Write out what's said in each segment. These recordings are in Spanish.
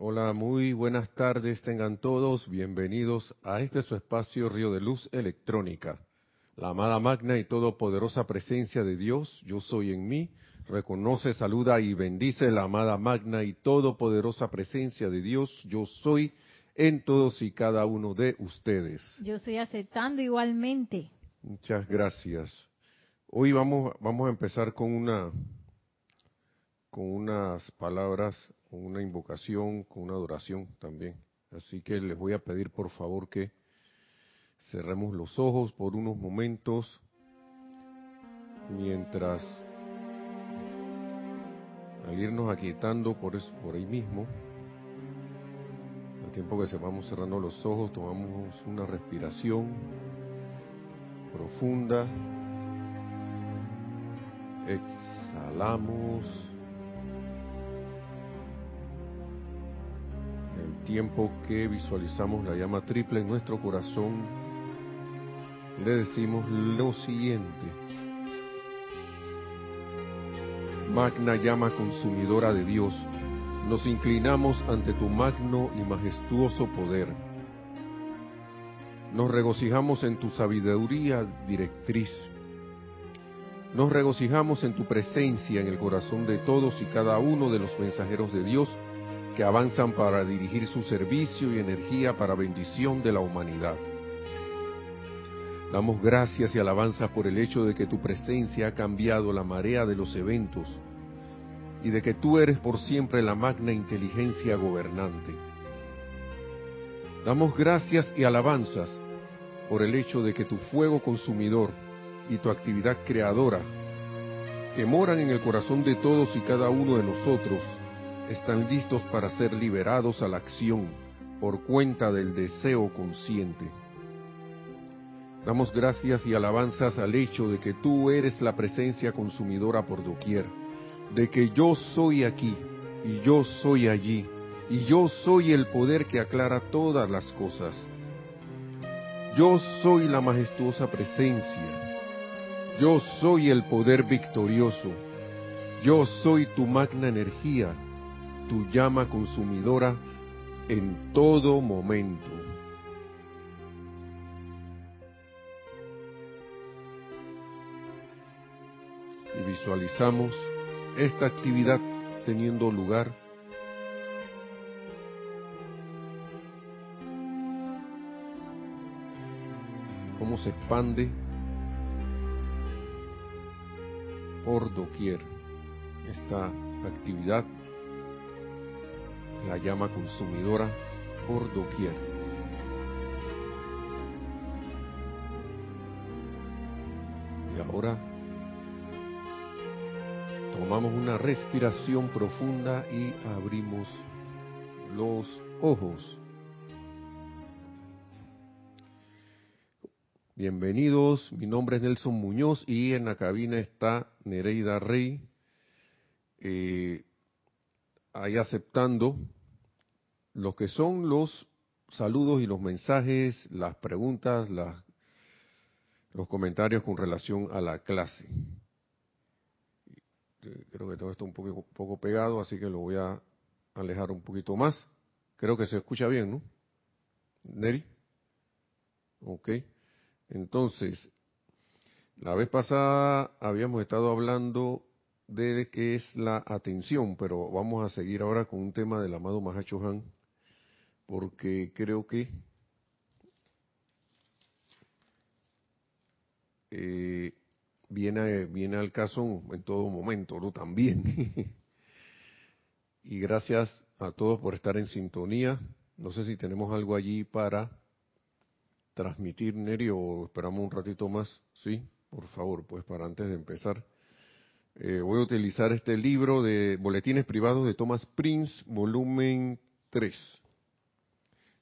Hola, muy buenas tardes, tengan todos bienvenidos a este su espacio Río de Luz Electrónica. La amada magna y todopoderosa presencia de Dios, yo soy en mí, reconoce, saluda y bendice la amada magna y todopoderosa presencia de Dios, yo soy en todos y cada uno de ustedes. Yo estoy aceptando igualmente. Muchas gracias. Hoy vamos, vamos a empezar con una con unas palabras, con una invocación, con una adoración también. Así que les voy a pedir por favor que cerremos los ojos por unos momentos mientras al irnos aquietando por, eso, por ahí mismo, al tiempo que se vamos cerrando los ojos, tomamos una respiración profunda, exhalamos tiempo que visualizamos la llama triple en nuestro corazón, le decimos lo siguiente. Magna llama consumidora de Dios, nos inclinamos ante tu magno y majestuoso poder. Nos regocijamos en tu sabiduría directriz. Nos regocijamos en tu presencia en el corazón de todos y cada uno de los mensajeros de Dios que avanzan para dirigir su servicio y energía para bendición de la humanidad. Damos gracias y alabanzas por el hecho de que tu presencia ha cambiado la marea de los eventos y de que tú eres por siempre la magna inteligencia gobernante. Damos gracias y alabanzas por el hecho de que tu fuego consumidor y tu actividad creadora, que moran en el corazón de todos y cada uno de nosotros, están listos para ser liberados a la acción por cuenta del deseo consciente. Damos gracias y alabanzas al hecho de que tú eres la presencia consumidora por doquier, de que yo soy aquí y yo soy allí, y yo soy el poder que aclara todas las cosas. Yo soy la majestuosa presencia, yo soy el poder victorioso, yo soy tu magna energía, tu llama consumidora en todo momento. Y visualizamos esta actividad teniendo lugar cómo se expande por doquier esta actividad la llama consumidora por doquier. Y ahora tomamos una respiración profunda y abrimos los ojos. Bienvenidos, mi nombre es Nelson Muñoz y en la cabina está Nereida Rey. Eh, ahí aceptando lo que son los saludos y los mensajes, las preguntas, los comentarios con relación a la clase. Creo que todo esto un poco, poco pegado, así que lo voy a alejar un poquito más. Creo que se escucha bien, ¿no? Neri. Ok. Entonces, la vez pasada habíamos estado hablando de qué es la atención, pero vamos a seguir ahora con un tema del amado Mahacho Han, porque creo que eh, viene, viene al caso en todo momento, ¿no? También. y gracias a todos por estar en sintonía. No sé si tenemos algo allí para transmitir, Neri, o esperamos un ratito más. Sí, por favor, pues para antes de empezar. Eh, voy a utilizar este libro de Boletines Privados de Thomas Prince, volumen 3.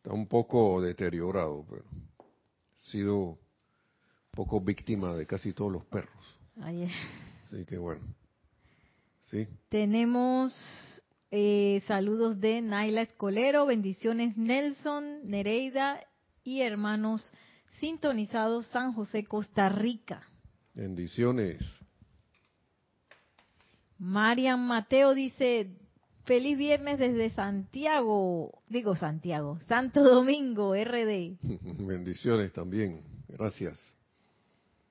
Está un poco deteriorado, pero ha sido un poco víctima de casi todos los perros. Así que bueno. ¿Sí? Tenemos eh, saludos de Naila Escolero, bendiciones Nelson, Nereida y hermanos sintonizados San José, Costa Rica. Bendiciones. Marian Mateo dice, Feliz viernes desde Santiago, digo Santiago, Santo Domingo, RD. Bendiciones también, gracias.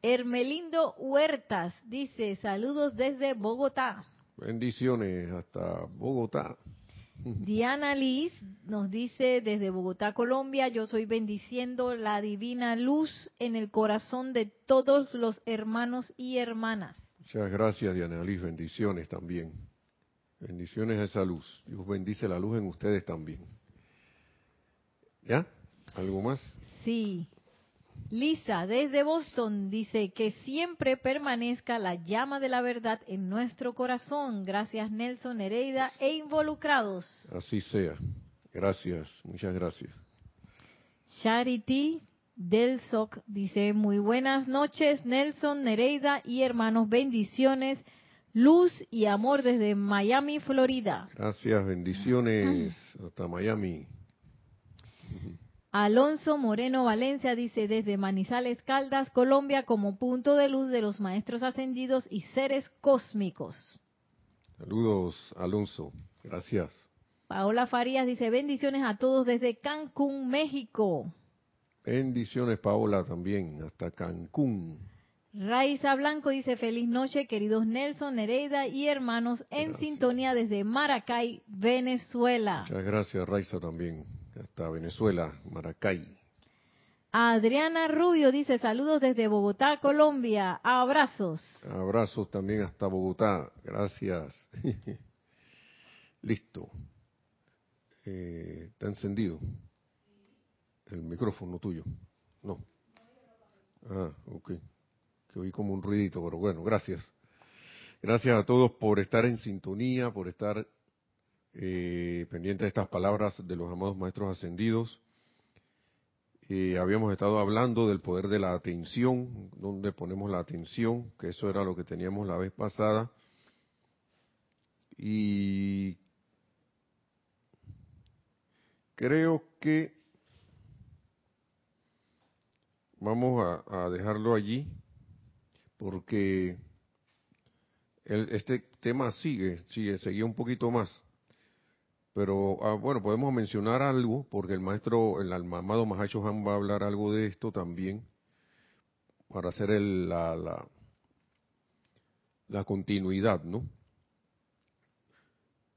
Hermelindo Huertas dice, saludos desde Bogotá. Bendiciones hasta Bogotá. Diana Liz nos dice desde Bogotá, Colombia, yo soy bendiciendo la divina luz en el corazón de todos los hermanos y hermanas. Muchas gracias, Diana Liz, bendiciones también. Bendiciones a esa luz. Dios bendice la luz en ustedes también. ¿Ya? ¿Algo más? Sí. Lisa, desde Boston, dice que siempre permanezca la llama de la verdad en nuestro corazón. Gracias, Nelson, Nereida e involucrados. Así sea. Gracias, muchas gracias. Charity del SOC dice, muy buenas noches, Nelson, Nereida y hermanos, bendiciones, luz y amor desde Miami, Florida. Gracias, bendiciones hasta Miami. Alonso Moreno Valencia dice desde Manizales Caldas, Colombia, como punto de luz de los maestros ascendidos y seres cósmicos. Saludos, Alonso. Gracias. Paola Farías dice bendiciones a todos desde Cancún, México. Bendiciones, Paola, también, hasta Cancún. Raiza Blanco dice feliz noche, queridos Nelson, Nereida y hermanos en sintonía desde Maracay, Venezuela. Muchas gracias, Raiza, también hasta Venezuela, Maracay. Adriana Rubio dice saludos desde Bogotá, Colombia. Abrazos. Abrazos también hasta Bogotá. Gracias. Listo. Eh, está encendido el micrófono tuyo. No. Ah, ok. Oí como un ruidito, pero bueno, gracias. Gracias a todos por estar en sintonía, por estar eh, pendiente de estas palabras de los amados maestros ascendidos. Eh, habíamos estado hablando del poder de la atención, donde ponemos la atención, que eso era lo que teníamos la vez pasada. Y creo que vamos a, dejarlo allí, porque este tema sigue, sigue, seguía un poquito más. Pero ah, bueno, podemos mencionar algo, porque el maestro, el amado Mahacho Han va a hablar algo de esto también, para hacer el, la, la, la continuidad, ¿no?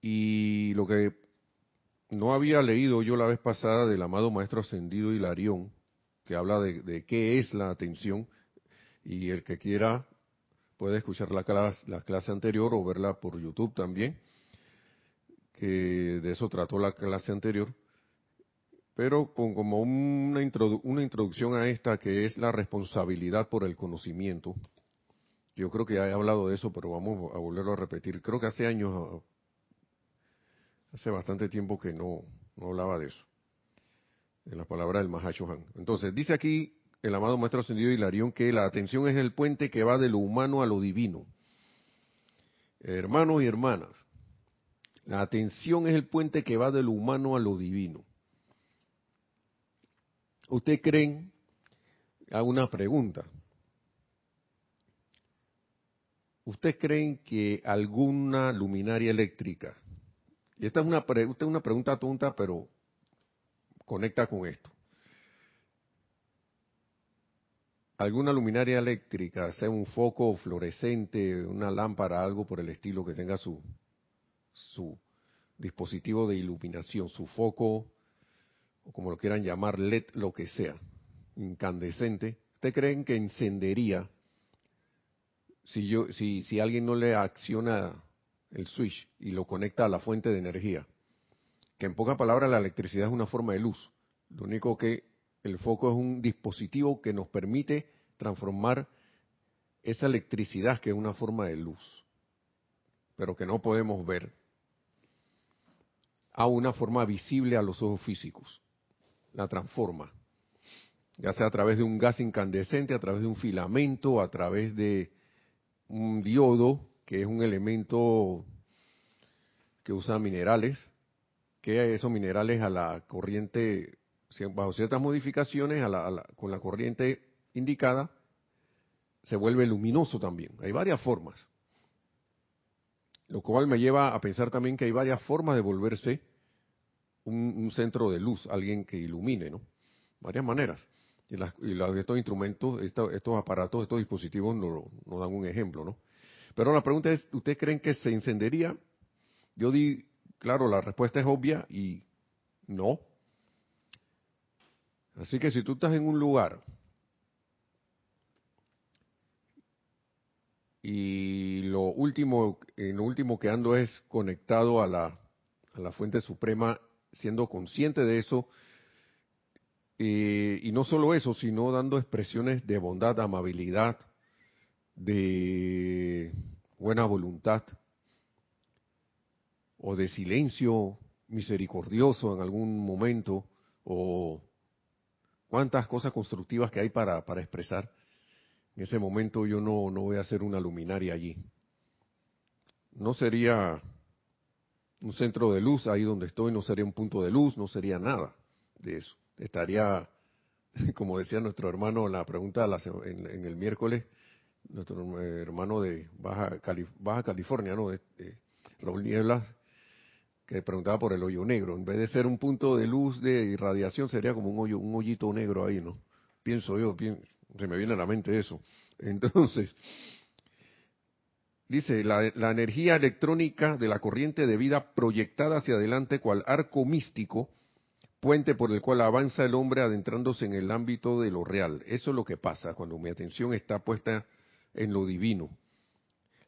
Y lo que no había leído yo la vez pasada del amado maestro ascendido Hilarión, que habla de, qué es la atención, y el que quiera puede escuchar la clase, la clase anterior o verla por YouTube también que de eso trató la clase anterior, pero con como una, una introducción a esta que es la responsabilidad por el conocimiento. Yo creo que ya he hablado de eso, pero vamos a volverlo a repetir. Creo que hace años, hace bastante tiempo que no, no hablaba de eso, de la palabra del Mahacho Han. Entonces, dice aquí el amado Maestro Ascendido Hilarión que la atención es el puente que va de lo humano a lo divino. Hermanos y hermanas, la atención es el puente que va de lo humano a lo divino. ¿Usted creen? Hago una pregunta. ¿Usted creen que alguna luminaria eléctrica, y esta es una, esta es una pregunta tonta, pero conecta con esto. Alguna luminaria eléctrica, sea un foco fluorescente, una lámpara, algo por el estilo que tenga su, su dispositivo de iluminación, su foco, o como lo quieran llamar, LED, lo que sea, incandescente, ¿usted creen que encendería si, yo, si, si alguien no le acciona el switch y lo conecta a la fuente de energía? Que en pocas palabras la electricidad es una forma de luz. Lo único que el foco es un dispositivo que nos permite transformar esa electricidad que es una forma de luz pero que no podemos ver, a una forma visible a los ojos físicos. La transforma, ya sea a través de un gas incandescente, a través de un filamento, a través de un diodo, que es un elemento que usa minerales, que esos minerales a la corriente, bajo ciertas modificaciones, con la corriente indicada, se vuelve luminoso también. Hay varias formas. Lo cual me lleva a pensar también que hay varias formas de volverse un, centro de luz, alguien que ilumine, ¿no? Varias maneras. Y, estos instrumentos, estos, aparatos, estos dispositivos nos dan un ejemplo, ¿no? Pero la pregunta es, ¿ustedes creen que se encendería? Yo di, claro, la respuesta es obvia y no. Así que si tú estás en un lugar y lo último, en lo último que ando es conectado a la, a la fuente suprema, siendo consciente de eso, eh, y no solo eso, sino dando expresiones de bondad, amabilidad, de buena voluntad, o de silencio misericordioso en algún momento, o cuántas cosas constructivas que hay para, para expresar. En ese momento yo no, no voy a hacer una luminaria allí. No sería un centro de luz ahí donde estoy, no sería un punto de luz, no sería nada de eso. Estaría, como decía nuestro hermano en la pregunta en, el miércoles, nuestro hermano de Baja, Baja California, ¿no? De, Raúl Nieblas, que preguntaba por el hoyo negro. En vez de ser un punto de luz de irradiación, sería como un hoyo, un hoyito negro ahí, ¿no? Pienso yo, se me viene a la mente eso. Entonces, dice, la, la, energía electrónica de la corriente de vida proyectada hacia adelante cual arco místico, puente por el cual avanza el hombre adentrándose en el ámbito de lo real. Eso es lo que pasa cuando mi atención está puesta en lo divino.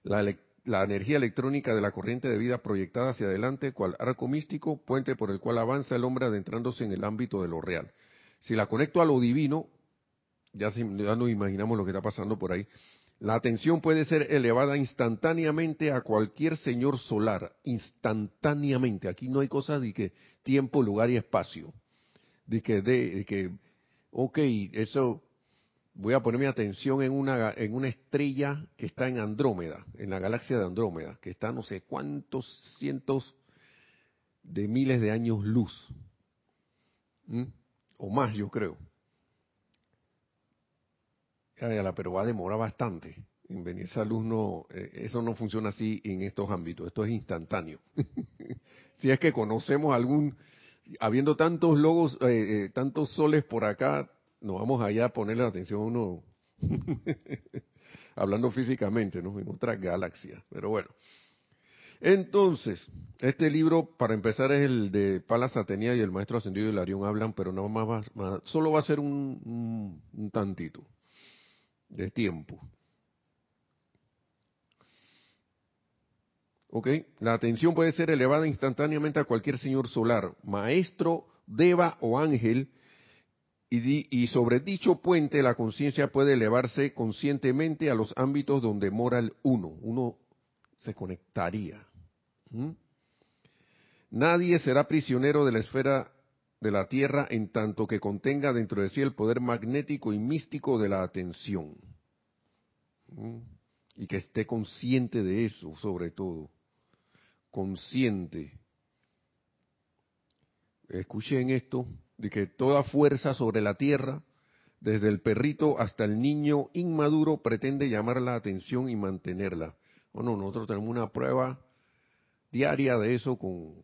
La, la energía electrónica de la corriente de vida proyectada hacia adelante, cual arco místico, puente por el cual avanza el hombre adentrándose en el ámbito de lo real. Si la conecto a lo divino, ya, ya nos imaginamos lo que está pasando por ahí, la atención puede ser elevada instantáneamente a cualquier señor solar, instantáneamente. Aquí no hay cosas de que tiempo, lugar y espacio. De que, de que, ok, eso voy a poner mi atención en una, en una estrella que está en Andrómeda, en la galaxia de Andrómeda, que está no sé cuántos cientos de miles de años luz. O más, yo creo. pero va a demorar bastante en venir esa luz. No, eh, eso no funciona así en estos ámbitos. Esto es instantáneo. si es que conocemos algún, habiendo tantos logos, eh, eh, tantos soles por acá, nos vamos allá a ponerle atención a uno, hablando físicamente, ¿no? En otra galaxia. Pero bueno. Entonces, este libro, para empezar, es el de Palas Atenea y el Maestro Ascendido y Larión hablan, pero no más, más solo va a ser un, un tantito de tiempo. ¿Ok? La atención puede ser elevada instantáneamente a cualquier señor solar, maestro, deva o ángel y, sobre dicho puente la conciencia puede elevarse conscientemente a los ámbitos donde mora el uno. Uno se conectaría. Nadie será prisionero de la esfera de la Tierra en tanto que contenga dentro de sí el poder magnético y místico de la atención. Y que esté consciente de eso, sobre todo. Consciente. Escuchen esto, de que toda fuerza sobre la tierra, desde el perrito hasta el niño inmaduro, pretende llamar la atención y mantenerla. Bueno, nosotros tenemos una prueba diaria de eso con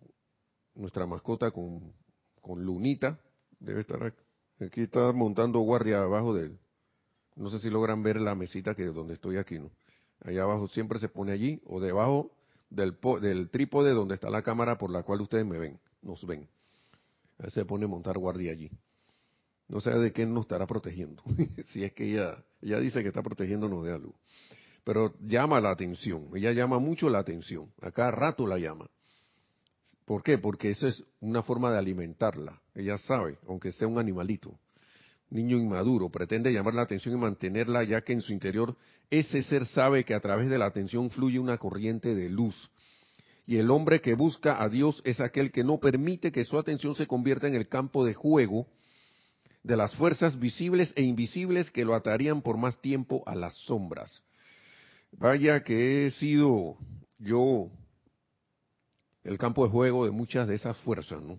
nuestra mascota, con, con Lunita. Debe estar aquí. aquí está montando guardia abajo de él. No sé si logran ver la mesita que donde estoy aquí, ¿no? Allá abajo siempre se pone allí o debajo del, del trípode donde está la cámara por la cual ustedes me ven, nos ven se pone a montar guardia allí. No sé de qué nos estará protegiendo. si es que ella, ella dice que está protegiéndonos de algo. Pero llama la atención. Ella llama mucho la atención. A cada rato la llama. ¿Por qué? Porque eso es una forma de alimentarla. Ella sabe, aunque sea un animalito, niño inmaduro, pretende llamar la atención y mantenerla, ya que en su interior ese ser sabe que a través de la atención fluye una corriente de luz y el hombre que busca a Dios es aquel que no permite que su atención se convierta en el campo de juego de las fuerzas visibles e invisibles que lo atarían por más tiempo a las sombras. Vaya que he sido yo el campo de juego de muchas de esas fuerzas, ¿no?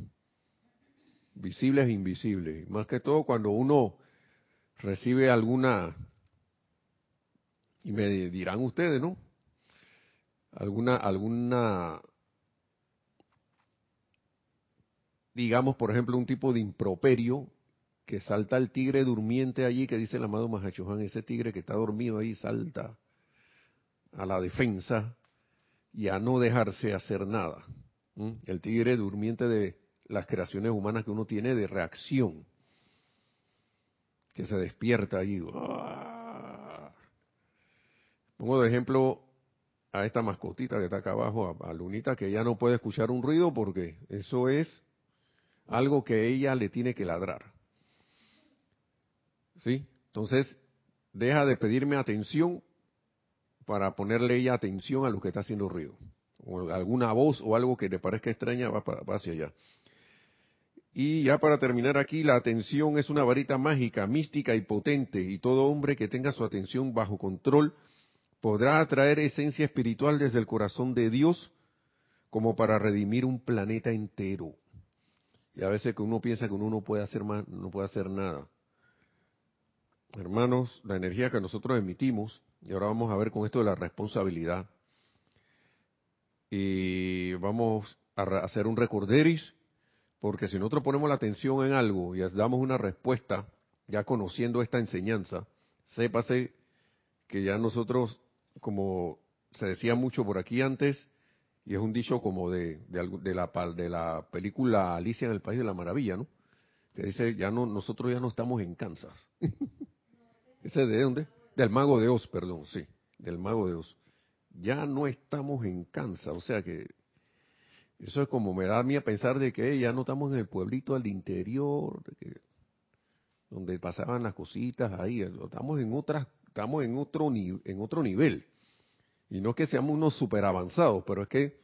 Visibles e invisibles. Más que todo cuando uno recibe alguna, y me dirán ustedes, ¿no? Alguna, alguna, digamos, por ejemplo, un tipo de improperio que salta el tigre durmiente allí, que dice el amado Mahachohan, ese tigre que está dormido ahí salta a la defensa y a no dejarse hacer nada. El tigre durmiente de las creaciones humanas que uno tiene de reacción, que se despierta allí. Pongo de ejemplo a esta mascotita que está acá abajo, a, Lunita, que ya no puede escuchar un ruido porque eso es algo que ella le tiene que ladrar. ¿Sí? Entonces, deja de pedirme atención para ponerle ella atención a lo que está haciendo ruido. O alguna voz o algo que le parezca extraña va, va hacia allá. Y ya para terminar aquí, la atención es una varita mágica, mística y potente, y todo hombre que tenga su atención bajo control podrá atraer esencia espiritual desde el corazón de Dios como para redimir un planeta entero. Y a veces que uno piensa que uno no puede hacer más, no puede hacer nada. Hermanos, la energía que nosotros emitimos, y ahora vamos a ver con esto de la responsabilidad, y vamos a hacer un recorderis, porque si nosotros ponemos la atención en algo y damos una respuesta, ya conociendo esta enseñanza, sépase que ya nosotros como se decía mucho por aquí antes, y es un dicho como de, de, la, de la película Alicia en el País de la Maravilla, ¿no? Que dice, ya no, nosotros ya no estamos en Kansas. ¿Ese de dónde? Del Mago de Oz, perdón, sí, del Mago de Oz. Ya no estamos en Kansas, o sea que eso es como me da a mí a pensar de que ya no estamos en el pueblito al interior, donde pasaban las cositas ahí, estamos en otras estamos en otro, en otro nivel. Y no es que seamos unos super avanzados, pero es que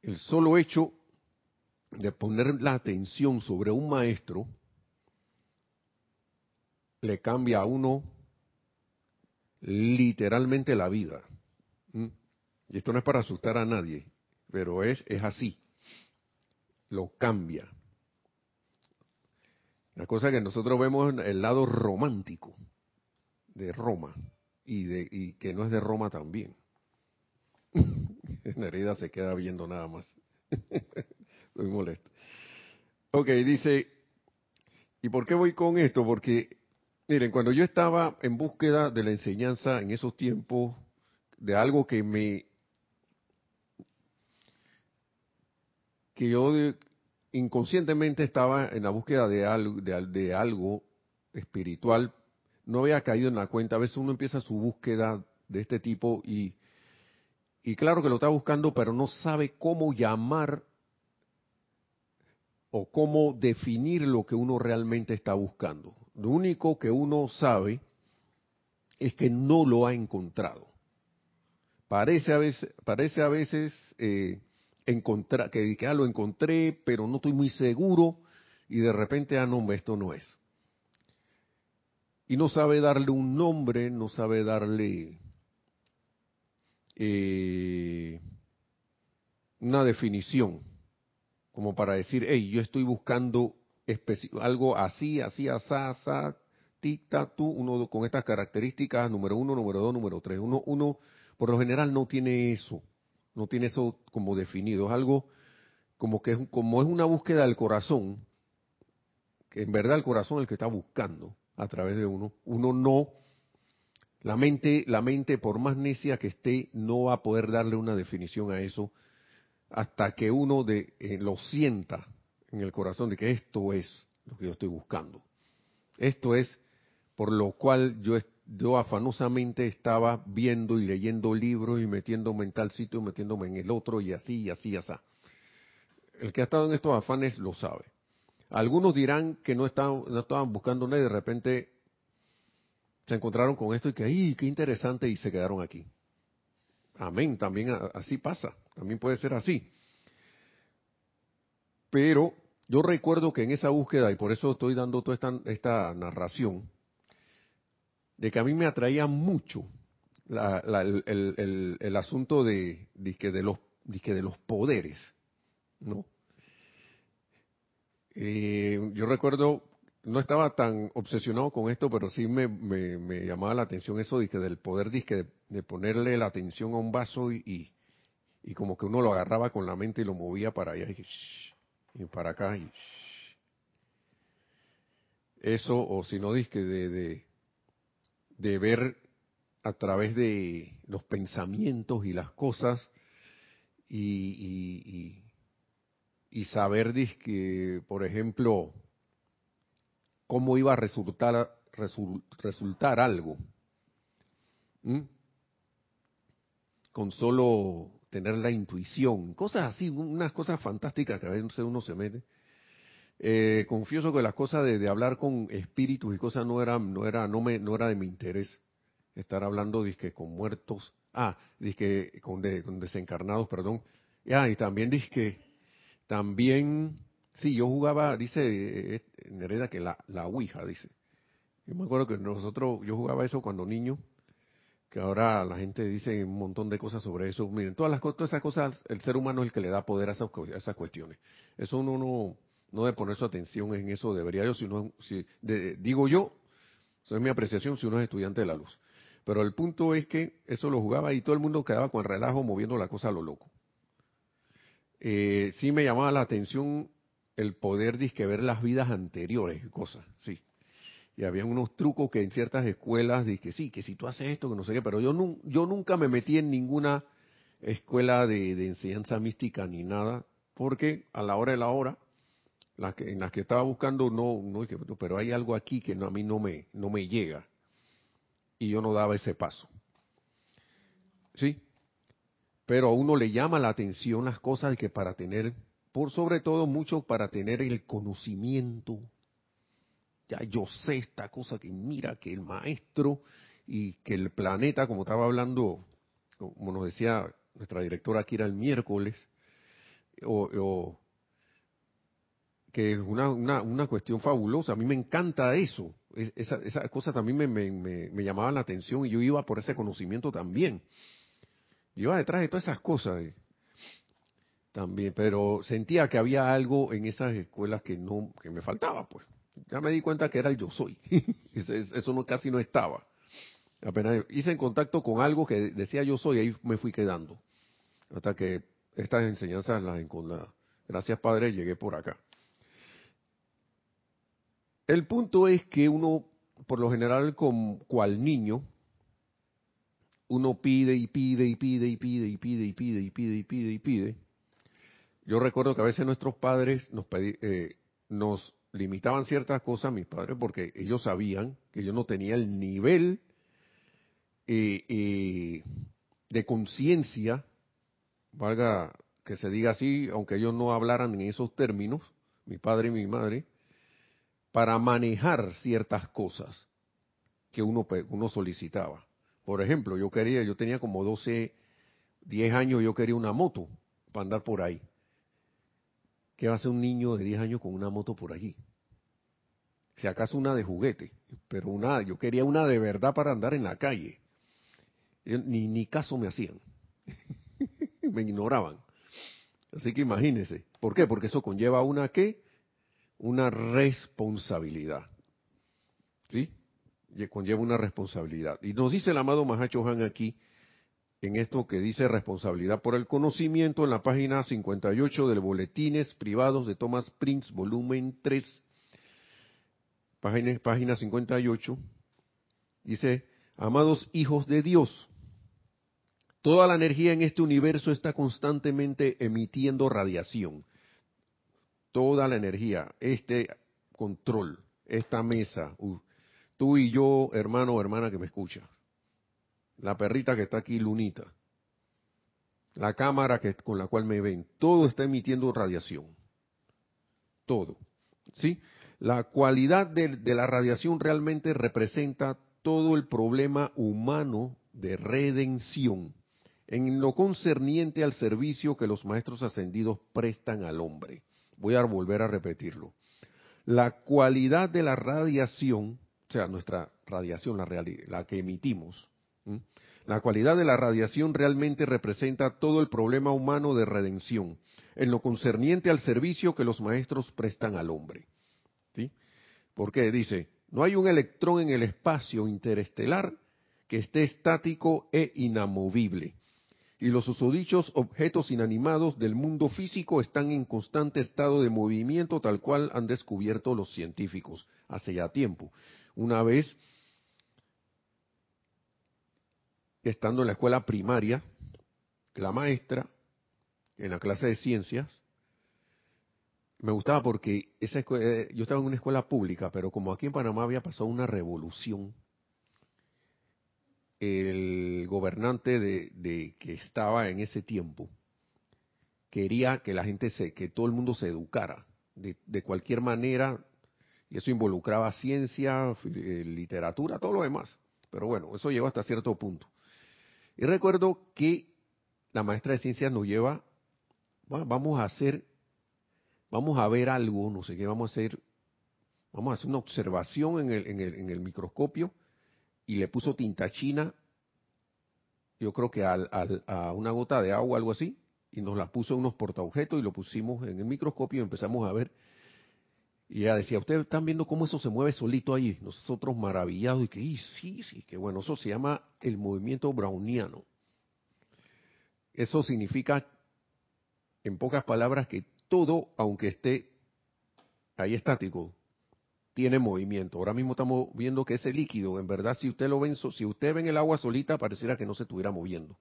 el solo hecho de poner la atención sobre un maestro le cambia a uno literalmente la vida. ¿Mm? Y esto no es para asustar a nadie, pero es, es así. Lo cambia. La cosa que nosotros vemos el lado romántico de Roma y, de, y que no es de Roma también. Nereida se queda viendo nada más. Estoy molesto. Ok, dice, ¿y por qué voy con esto? Porque, miren, cuando yo estaba en búsqueda de la enseñanza en esos tiempos, de algo que me... que yo inconscientemente estaba en la búsqueda de algo, de, de algo espiritual no había caído en la cuenta. A veces uno empieza su búsqueda de este tipo y, y claro que lo está buscando, pero no sabe cómo llamar o cómo definir lo que uno realmente está buscando. Lo único que uno sabe es que no lo ha encontrado. Parece a veces, parece a veces eh, encontrar, que, ah, lo encontré, pero no estoy muy seguro y de repente, ah, no, esto no es y no sabe darle un nombre, no sabe darle eh, una definición, como para decir, hey, yo estoy buscando algo así, así, asá, asá, tic, tú, uno con estas características, número uno, número dos, número tres. Uno, uno, por lo general, no tiene eso, no tiene eso como definido, es algo como que es, como es una búsqueda del corazón, que en verdad el corazón es el que está buscando a través de uno. Uno no, la mente, la mente por más necia que esté, no va a poder darle una definición a eso hasta que uno de, eh, lo sienta en el corazón de que esto es lo que yo estoy buscando. Esto es por lo cual yo, afanosamente estaba viendo y leyendo libros y metiéndome en tal sitio, metiéndome en el otro y así y así y así. El que ha estado en estos afanes lo sabe. Algunos dirán que no estaban, no estaban buscando nada y de repente se encontraron con esto y que, ¡ay, qué interesante! Y se quedaron aquí. Amén, también así pasa, también puede ser así. Pero yo recuerdo que en esa búsqueda, y por eso estoy dando toda esta, narración, de que a mí me atraía mucho el, asunto de los poderes, ¿no? Eh, yo recuerdo no estaba tan obsesionado con esto, pero sí me, llamaba la atención eso de que del poder de, de ponerle la atención a un vaso y, y, como que uno lo agarraba con la mente y lo movía para allá y, para acá. Y, eso, o si no, disque de, de, de ver a través de los pensamientos y las cosas y, y, saber, que, por ejemplo, cómo iba a resultar, resultar algo. Con solo tener la intuición, cosas así, unas cosas fantásticas que a veces uno se mete. Eh, confieso que las cosas de, hablar con espíritus y cosas no era, no era, no me, no era de mi interés. Estar hablando que con muertos, ah, que con, con desencarnados, perdón. Ah, y también que también Sí, yo jugaba, dice eh, Nereda que la, la Ouija, dice. Yo me acuerdo que nosotros, yo jugaba eso cuando niño, que ahora la gente dice un montón de cosas sobre eso. Miren, todas, las, todas esas cosas, el ser humano es el que le da poder a esas, cuestiones. Eso uno no, no debe poner su atención en eso, debería yo, si si, digo yo, eso es mi apreciación si uno es estudiante de la luz. Pero el punto es que eso lo jugaba y todo el mundo quedaba con el relajo moviendo la cosa a lo loco. Eh, sí me llamaba la atención el poder disque ver las vidas anteriores y cosas, sí. Y había unos trucos que en ciertas escuelas dije, sí, que si tú haces esto, que no sé qué, pero yo, yo nunca me metí en ninguna escuela de, enseñanza mística ni nada, porque a la hora de la hora, que, en las que estaba buscando, no, no, pero hay algo aquí que a mí no me, no me llega. Y yo no daba ese paso. ¿Sí? Pero a uno le llama la atención las cosas que para tener por sobre todo mucho para tener el conocimiento. Ya yo sé esta cosa que mira que el maestro y que el planeta, como estaba hablando, como nos decía nuestra directora aquí era el miércoles, o, que es una, una, cuestión fabulosa. A mí me encanta eso. Esa, esa cosa también me, me, me, llamaba la atención y yo iba por ese conocimiento también. Yo iba detrás de todas esas cosas. También, pero sentía que había algo en esas escuelas que no, que me faltaba, pues. Ya me di cuenta que era el yo soy. Eso casi no estaba. Apenas hice en contacto con algo que decía yo soy, ahí me fui quedando. Hasta que estas enseñanzas las la Gracias Padre, llegué por acá. El punto es que uno, por lo general, como cual niño, uno pide y pide y pide y pide y pide y pide y pide y pide y pide yo recuerdo que a veces nuestros padres nos, eh, nos limitaban ciertas cosas, mis padres, porque ellos sabían que yo no tenía el nivel eh, eh, de conciencia, valga que se diga así, aunque ellos no hablaran en esos términos, mi padre y mi madre, para manejar ciertas cosas que uno, uno solicitaba. Por ejemplo, yo quería, yo tenía como 12, 10 años, yo quería una moto para andar por ahí. ¿Qué va a hacer un niño de 10 años con una moto por allí? Si acaso una de juguete, pero una, yo quería una de verdad para andar en la calle. Ni, ni caso me hacían. me ignoraban. Así que imagínense. ¿Por qué? Porque eso conlleva una qué? Una responsabilidad. ¿Sí? Conlleva una responsabilidad. Y nos dice el amado Mahacho Han aquí, en esto que dice responsabilidad por el conocimiento en la página 58 del Boletines Privados de Thomas Prince, volumen 3, página, página 58, dice, amados hijos de Dios, toda la energía en este universo está constantemente emitiendo radiación. Toda la energía, este control, esta mesa, tú y yo, hermano o hermana que me escucha, la perrita que está aquí, Lunita, la cámara que, con la cual me ven, todo está emitiendo radiación. Todo. ¿Sí? La cualidad de, de la radiación realmente representa todo el problema humano de redención en lo concerniente al servicio que los maestros ascendidos prestan al hombre. Voy a volver a repetirlo. La cualidad de la radiación, o sea, nuestra radiación, la, la que emitimos. La cualidad de la radiación realmente representa todo el problema humano de redención, en lo concerniente al servicio que los maestros prestan al hombre. ¿Sí? ¿Por qué? Dice, no hay un electrón en el espacio interestelar que esté estático e inamovible. Y los usodichos objetos inanimados del mundo físico están en constante estado de movimiento, tal cual han descubierto los científicos hace ya tiempo. Una vez, estando en la escuela primaria, la maestra, en la clase de ciencias, me gustaba porque esa eh, yo estaba en una escuela pública, pero como aquí en Panamá había pasado una revolución, el gobernante de, que estaba en ese tiempo quería que la gente se, que todo el mundo se educara de, de cualquier manera, y eso involucraba ciencia, eh, literatura, todo lo demás. Pero bueno, eso llegó hasta cierto punto. Y recuerdo que la maestra de ciencias nos lleva, vamos a hacer vamos a ver algo, no sé qué, vamos a hacer, vamos a hacer una observación en el, en el, en el microscopio y le puso tinta china, yo creo que al, a una gota de agua, algo así, y nos la puso en unos portaobjetos y lo pusimos en el microscopio y empezamos a ver. Y ella decía, ustedes están viendo cómo eso se mueve solito ahí. Nosotros maravillados y que, sí, sí, que bueno, eso se llama el movimiento browniano. Eso significa, en pocas palabras, que todo, aunque esté ahí estático, tiene movimiento. Ahora mismo estamos viendo que ese líquido, en verdad, si usted lo ve, si usted ve el agua solita, pareciera que no se estuviera moviendo.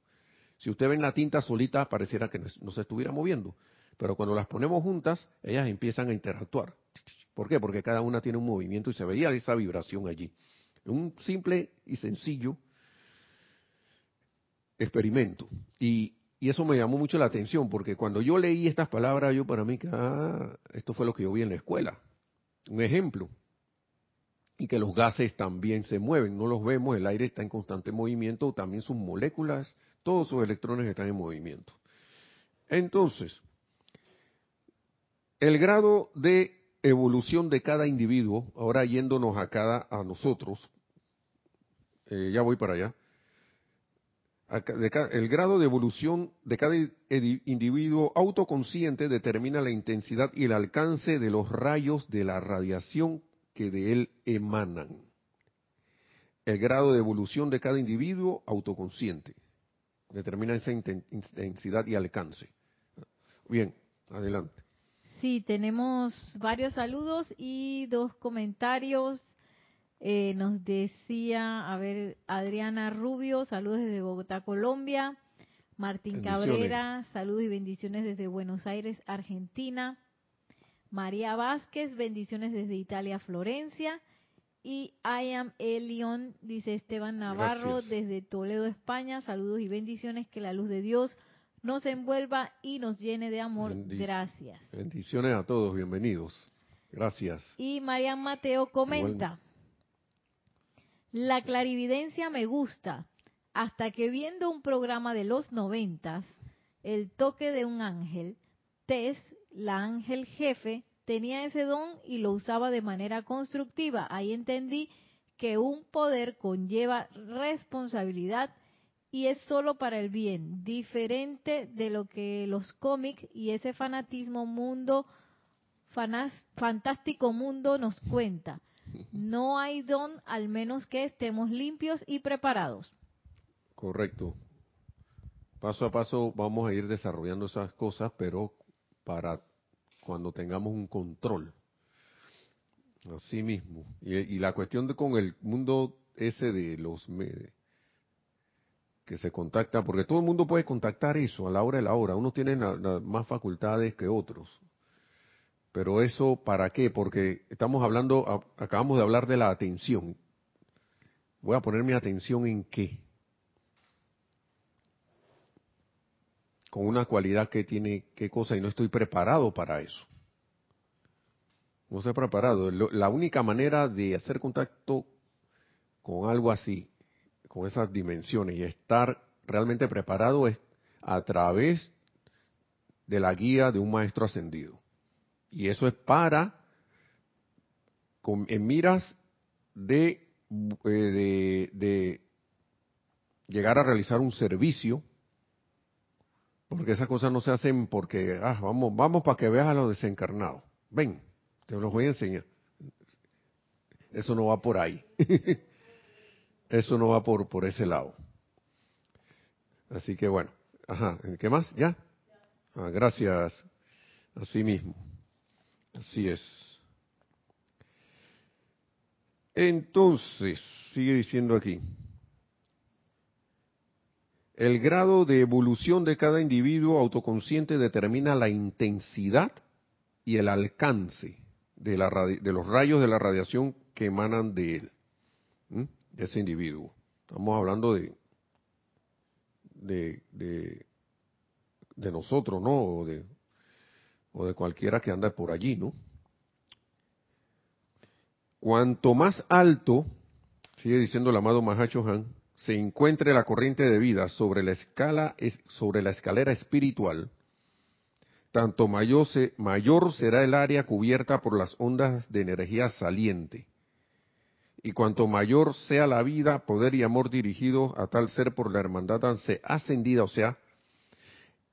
Si usted ve la tinta solita, pareciera que no se estuviera moviendo. Pero cuando las ponemos juntas, ellas empiezan a interactuar. ¿Por qué? Porque cada una tiene un movimiento y se veía esa vibración allí. Un simple y sencillo experimento. Y eso me llamó mucho la atención, porque cuando yo leí estas palabras, yo para mí, ah, esto fue lo que yo vi en la escuela. Un ejemplo. Y que los gases también se mueven, no los vemos, el aire está en constante movimiento, también sus moléculas, todos sus electrones están en movimiento. Entonces, el grado de evolución de cada individuo, ahora yéndonos a cada, a nosotros, eh, ya voy para allá, el grado de evolución de cada individuo autoconsciente determina la intensidad y el alcance de los rayos de la radiación que de él emanan. El grado de evolución de cada individuo autoconsciente determina esa intensidad y alcance. Bien, adelante. Sí, tenemos varios saludos y dos comentarios eh, nos decía, a ver, Adriana Rubio, saludos desde Bogotá, Colombia. Martín Cabrera, saludos y bendiciones desde Buenos Aires, Argentina. María Vázquez, bendiciones desde Italia, Florencia. Y I am Elion, dice Esteban Navarro, desde Toledo, España. Saludos y bendiciones, que la luz de Dios nos envuelva y nos llene de amor. Gracias. Bendiciones a todos, bienvenidos. Gracias. Y María Mateo comenta, la clarividencia me gusta, hasta que viendo un programa de los noventas, el toque de un ángel, Tess, la ángel jefe, tenía ese don y lo usaba de manera constructiva. Ahí entendí que un poder conlleva responsabilidad y es solo para el bien, diferente de lo que los cómics y ese fanatismo mundo, fantástico mundo nos cuenta. No hay don al menos que estemos limpios y preparados. Correcto. Paso a paso vamos a ir desarrollando esas cosas, pero para cuando tengamos un control. Así mismo. Y, la cuestión de con el mundo ese de los que se contacta, porque todo el mundo puede contactar eso a la hora de la hora. Unos tienen más facultades que otros. Pero eso, ¿para qué? Porque estamos hablando, acabamos de hablar de la atención. Voy a poner mi atención en qué. Con una cualidad que tiene qué cosa y no estoy preparado para eso. No estoy preparado. La única manera de hacer contacto con algo así, con esas dimensiones y estar realmente preparado es a través de la guía de un maestro ascendido. Y eso es para, en miras de, eh, llegar a realizar un servicio, porque esas cosas no se hacen porque, ah, vamos, vamos para que veas a los desencarnados. Ven, te los voy a enseñar. Eso no va por ahí. Eso no va por, por ese lado. Así que bueno, ajá, ¿qué más? ¿Ya? Ah, gracias. Así mismo. Así es. Entonces, sigue diciendo aquí. El grado de evolución de cada individuo autoconsciente determina la intensidad y el alcance de, la, de los rayos de la radiación que emanan de él, de ese individuo. Estamos hablando de, de, nosotros, ¿no? O de, o de cualquiera que anda por allí, ¿no? Cuanto más alto, sigue diciendo el amado Mahacho Han, se encuentre la corriente de vida sobre la escala sobre la escalera espiritual, tanto mayor, mayor será el área cubierta por las ondas de energía saliente. Y cuanto mayor sea la vida, poder y amor dirigidos a tal ser por la hermandad ascendida, o sea,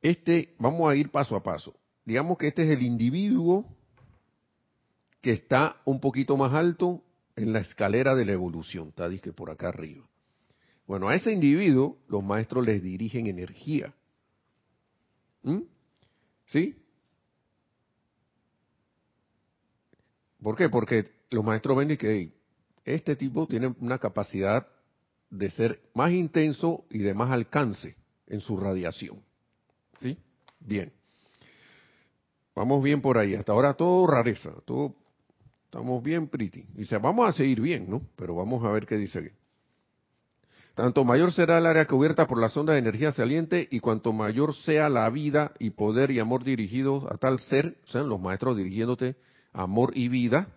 este, vamos a ir paso a paso. Digamos que este es el individuo que está un poquito más alto en la escalera de la evolución, está que por acá arriba. Bueno, a ese individuo los maestros les dirigen energía. ¿Mm? ¿Sí? ¿Por qué? Porque los maestros ven que este tipo tiene una capacidad de ser más intenso y de más alcance en su radiación. ¿Sí? Bien. Vamos bien por ahí. Hasta ahora todo rareza, todo estamos bien pretty. Dice, vamos a seguir bien, ¿no? Pero vamos a ver qué dice. Tanto mayor será el área cubierta por la sonda de energía saliente y cuanto mayor sea la vida y poder y amor dirigidos a tal ser, o sea, los maestros dirigiéndote amor y vida,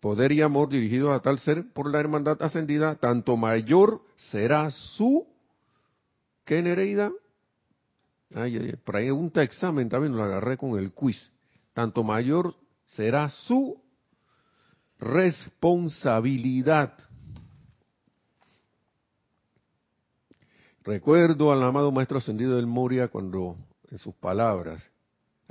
poder y amor dirigidos a tal ser por la hermandad ascendida, tanto mayor será su, ¿qué Nereida? Ay, ay, pregunta examen también lo agarré con el quiz. Tanto mayor será su responsabilidad. Recuerdo al amado Maestro Ascendido del Moria cuando en sus palabras,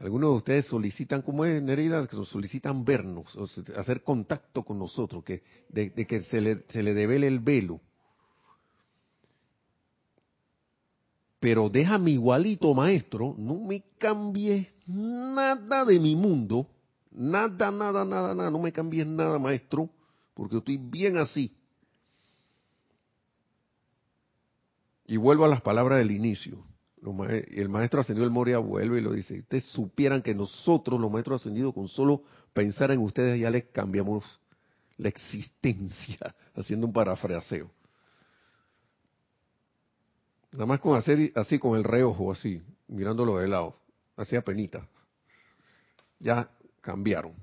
algunos de ustedes solicitan, como es Nereida, que solicitan vernos, hacer contacto con nosotros, que de, que se le, se le devele el velo. Pero déjame igualito, maestro, no me cambies nada de mi mundo, nada, nada, nada, nada, no me cambies nada, maestro, porque estoy bien así. Y vuelvo a las palabras del inicio. El maestro ascendido del Moria vuelve y lo dice, ustedes supieran que nosotros, los maestros ascendidos, con solo pensar en ustedes ya les cambiamos la existencia, haciendo un parafraseo. Nada más con hacer así con el reojo, así, mirándolo de lado, hacía penita. Ya cambiaron.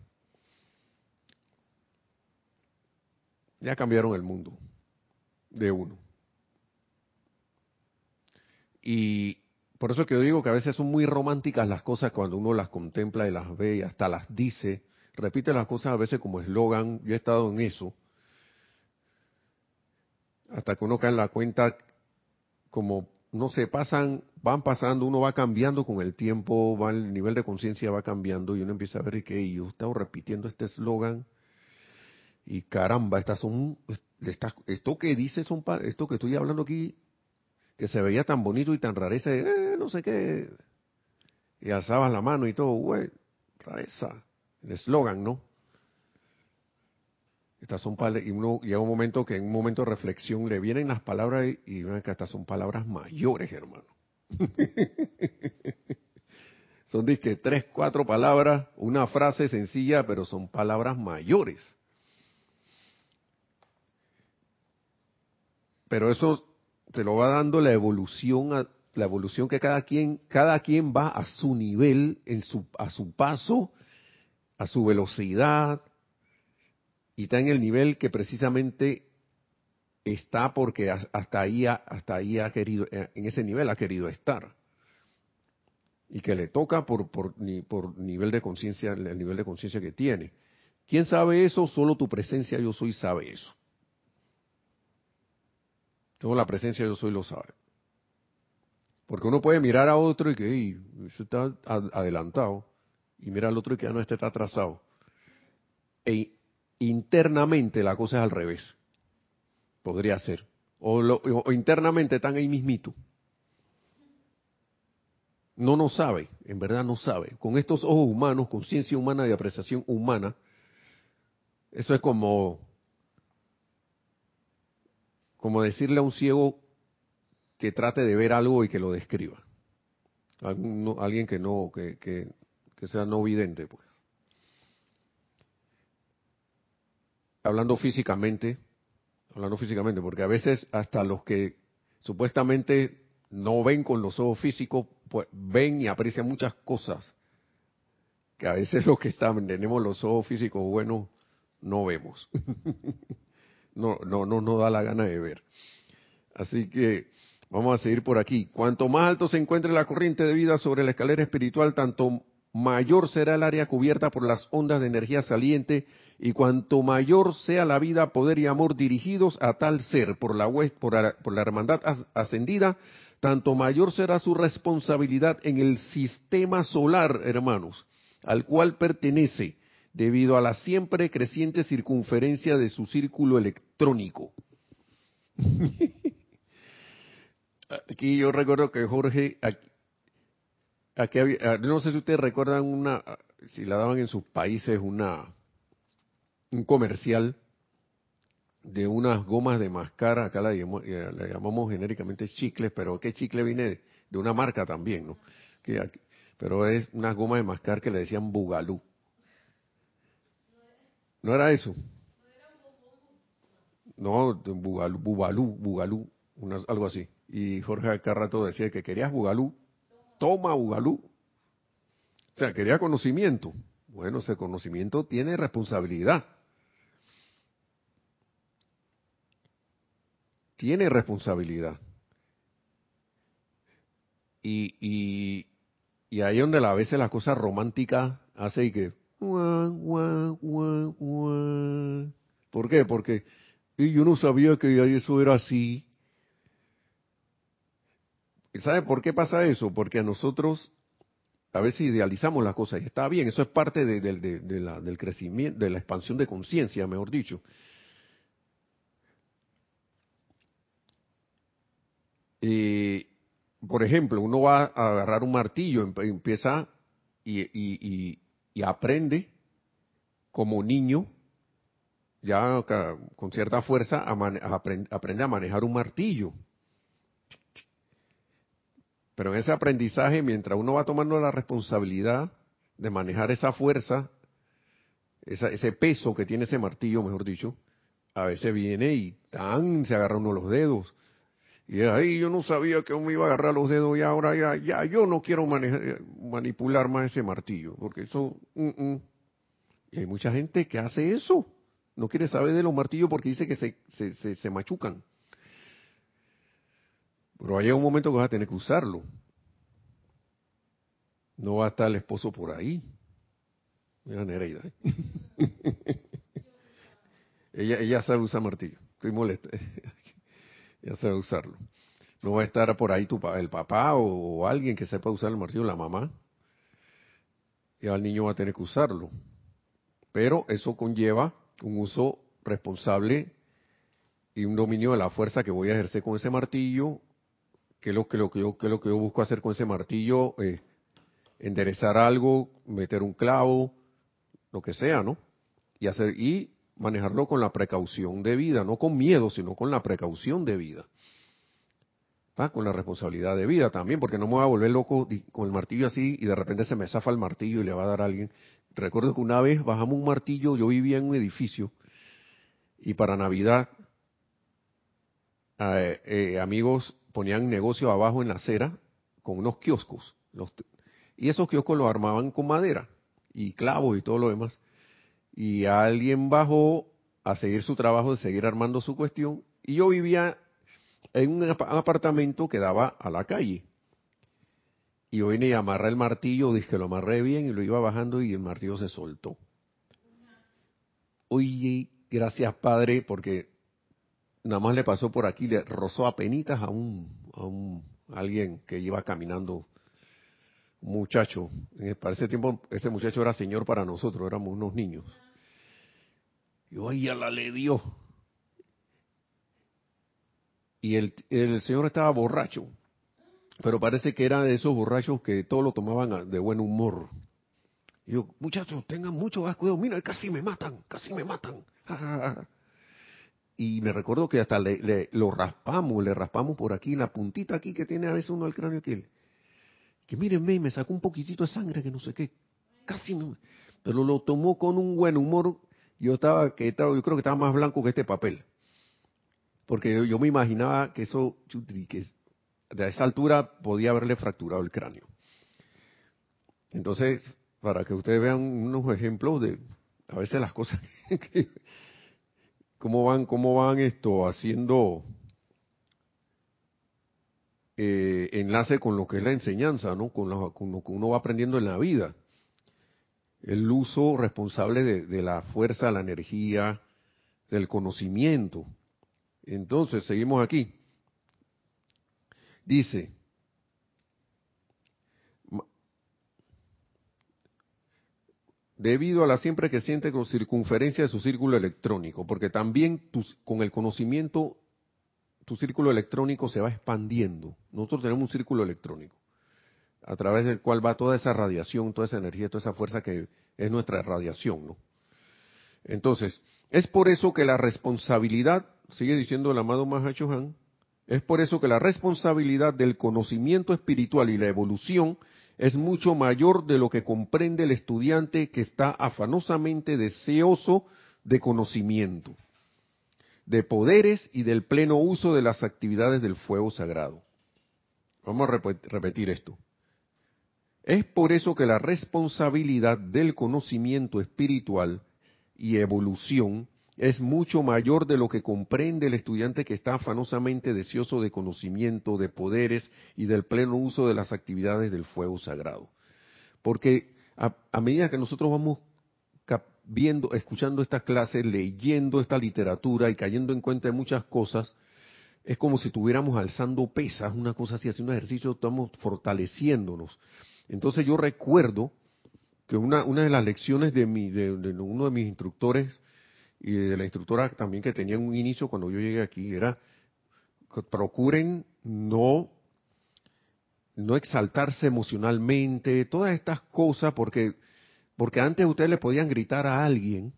Ya cambiaron el mundo de uno. Y por eso que yo digo que a veces son muy románticas las cosas cuando uno las contempla y las ve y hasta las dice. Repite las cosas a veces como eslogan. Yo he estado en eso. Hasta que uno cae en la cuenta como no se pasan, van pasando, uno va cambiando con el tiempo, va el nivel de conciencia va cambiando y uno empieza a ver que yo he estado repitiendo este eslogan y caramba, estas son, esto que dice son, esto que estoy hablando aquí que se veía tan bonito y tan rareza, eh, no sé qué, y alzabas la mano y todo, güey, rareza, el eslogan, ¿no? Estas son y uno llega un momento que en un momento de reflexión le vienen las palabras y, ven que estas son palabras mayores, hermano. son que tres, cuatro palabras, una frase sencilla, pero son palabras mayores. Pero eso se lo va dando la evolución la evolución que cada quien cada quien va a su nivel en su a su paso a su velocidad y está en el nivel que precisamente está porque hasta ahí hasta ahí ha querido eh, en ese nivel ha querido estar. Y que le toca por, por nivel de conciencia el nivel de conciencia que tiene. Quién sabe eso solo tu presencia yo soy sabe eso todo la presencia yo soy lo sabe. Porque uno puede mirar a otro y que eso está adelantado, y mira al otro y que ya no está atrasado. E internamente la cosa es al revés. Podría ser. O, o internamente están ahí mismito. No nos sabe, en verdad no sabe. Con estos ojos humanos, conciencia humana y apreciación humana, eso es como, como decirle a un ciego que trate de ver algo y que lo describa. alguien que no, que, que, que sea no vidente, pues. Hablando físicamente, hablando físicamente, porque a veces hasta los que supuestamente no ven con los ojos físicos, pues ven y aprecian muchas cosas que a veces los que están, tenemos los ojos físicos buenos, no vemos. no, no, no nos da la gana de ver. Así que vamos a seguir por aquí. Cuanto más alto se encuentre la corriente de vida sobre la escalera espiritual, tanto mayor será el área cubierta por las ondas de energía saliente y cuanto mayor sea la vida, poder y amor dirigidos a tal ser por la, por la hermandad ascendida, tanto mayor será su responsabilidad en el sistema solar, hermanos, al cual pertenece, debido a la siempre creciente circunferencia de su círculo electrónico. aquí yo recuerdo que Jorge, aquí, había, no sé si ustedes recuerdan una, si la daban en sus países, una un comercial de unas gomas de mascar, acá la, llamamos genéricamente chicles, pero ¿qué chicle viene de, una marca también, no? Pero es unas gomas de mascar que le decían bugalú. ¿No era eso? No, bugalú, bugalú, algo así. Y Jorge acá rato decía que querías bugalú, toma bugalú. O sea, quería conocimiento. Bueno, ese conocimiento tiene responsabilidad. tiene responsabilidad. Y, y, y ahí es donde a veces las cosas románticas hace y que... ¿Por qué? Porque y yo no sabía que eso era así. ¿Y sabe por qué pasa eso? Porque a nosotros a veces idealizamos las cosas y está bien, eso es parte del crecimiento, de la expansión de conciencia, mejor dicho. Por ejemplo, uno va a agarrar un martillo, empieza y, aprende como niño, ya con cierta fuerza, aprende a manejar un martillo. Pero en ese aprendizaje, mientras uno va tomando la responsabilidad de manejar esa fuerza, ese peso que tiene ese martillo, mejor dicho, a veces viene y tan se agarra uno los dedos, y ahí yo no sabía que me iba a agarrar los dedos y ahora ya, ya yo no quiero manejar, manipular más ese martillo, porque eso... Mm, mm. Y hay mucha gente que hace eso. No quiere saber de los martillos porque dice que se, se, se, machucan. Pero hay un momento que vas a tener que usarlo. No va a estar el esposo por ahí. Mira Nereida. ¿eh? ella, ella sabe usar martillo. Estoy molesta ya sabe usarlo. No va a estar por ahí tu, el papá o, alguien que sepa usar el martillo, la mamá. Y el niño va a tener que usarlo. Pero eso conlleva un uso responsable y un dominio de la fuerza que voy a ejercer con ese martillo, que es lo que, yo, busco hacer con ese martillo, eh, enderezar algo, meter un clavo, lo que sea, ¿no? Y hacer manejarlo con la precaución de vida, no con miedo, sino con la precaución de vida. Con la responsabilidad de vida también, porque no me voy a volver loco con el martillo así y de repente se me zafa el martillo y le va a dar a alguien. Recuerdo que una vez bajamos un martillo, yo vivía en un edificio y para Navidad eh, eh, amigos ponían negocio abajo en la acera con unos kioscos. y esos kioscos los armaban con madera y clavos y todo lo demás y alguien bajó a seguir su trabajo de seguir armando su cuestión y yo vivía en un apartamento que daba a la calle. Y yo vine y amarré el martillo, dije que lo amarré bien y lo iba bajando y el martillo se soltó. Oye, gracias Padre, porque nada más le pasó por aquí, le rozó a penitas a un, a un alguien que iba caminando, muchacho. Para ese tiempo, ese muchacho era señor para nosotros, éramos unos niños Yo, ahí ya la le dio. Y el, el señor estaba borracho, pero parece que era de esos borrachos que todos lo tomaban de buen humor. Y yo, muchachos, tengan mucho cuidado, mira, casi me matan, casi me matan. y me recuerdo que hasta le, lo raspamos, le raspamos por aquí, la puntita aquí que tiene a veces uno el cráneo aquí. Que mírenme, me sacó un poquitito de sangre, que no sé qué. Casi no. Pero lo tomó con un buen humor. Yo estaba, que estaba, yo creo que estaba más blanco que este papel. Porque yo, me imaginaba que eso, que de esa altura podía haberle fracturado el cráneo. Entonces, para que ustedes vean unos ejemplos de a veces las cosas cómo van cómo van esto haciendo eh, enlace con lo que es la enseñanza no con lo, que uno va aprendiendo en la vida el uso responsable de, la fuerza la energía del conocimiento. Entonces seguimos aquí. Dice debido a la siempre que siente con circunferencia de su círculo electrónico, porque también con el conocimiento tu círculo electrónico se va expandiendo. Nosotros tenemos un círculo electrónico a través del cual va toda esa radiación, toda esa energía, toda esa fuerza que es nuestra radiación, ¿no? Entonces, es por eso que la responsabilidad, sigue diciendo el amado Mahachohan, es por eso que la responsabilidad del conocimiento espiritual y la evolución es mucho mayor de lo que comprende el estudiante que está afanosamente deseoso de conocimiento, de poderes y del pleno uso de las actividades del fuego sagrado. Vamos a repetir esto. Es por eso que la responsabilidad del conocimiento espiritual y evolución es mucho mayor de lo que comprende el estudiante que está afanosamente deseoso de conocimiento, de poderes y del pleno uso de las actividades del fuego sagrado. Porque a, medida que nosotros vamos viendo, escuchando estas clases, leyendo esta literatura y cayendo en cuenta de muchas cosas, es como si estuviéramos alzando pesas, una cosa así, haciendo un ejercicio, estamos fortaleciéndonos. Entonces yo recuerdo que una, una de las lecciones de, mi, de uno de mis instructores y de la instructora también que tenía un inicio cuando yo llegué aquí era que procuren no no exaltarse emocionalmente, todas estas cosas porque porque antes ustedes le podían gritar a alguien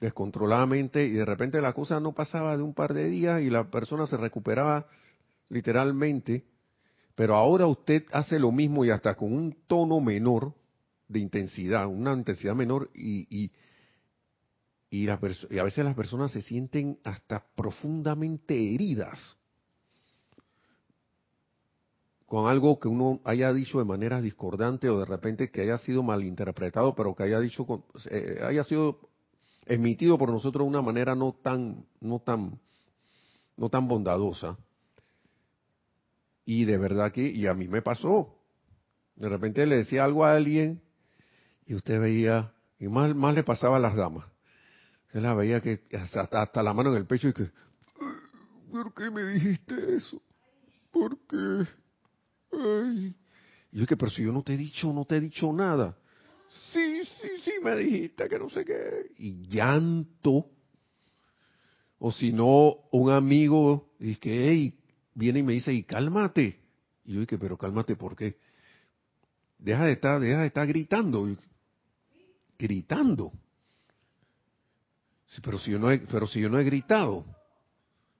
descontroladamente y de repente la cosa no pasaba de un par de días y la persona se recuperaba literalmente, pero ahora usted hace lo mismo y hasta con un tono menor de intensidad, una intensidad menor y, a veces las personas se sienten hasta profundamente heridas con algo que uno haya dicho de manera discordante o de repente que haya sido malinterpretado, pero que haya dicho eh, sido emitido por nosotros de una manera no tan no tan no tan bondadosa. Y de verdad que y a mí me pasó. De repente le decía algo a alguien y usted veía y más más le pasaba a las damas se la veía que hasta, la mano en el pecho y que, ¿por qué me dijiste eso? ¿Por qué? Ay. Y yo que, pero si yo no te he dicho, no te he dicho nada. Sí, sí, sí, me dijiste que no sé qué. Y llanto. O si no, un amigo dice, hey, viene y me dice, y cálmate. Y yo dije, pero cálmate, ¿por qué? Deja de estar, deja de estar gritando. Gritando pero si yo no he, pero si yo no he gritado,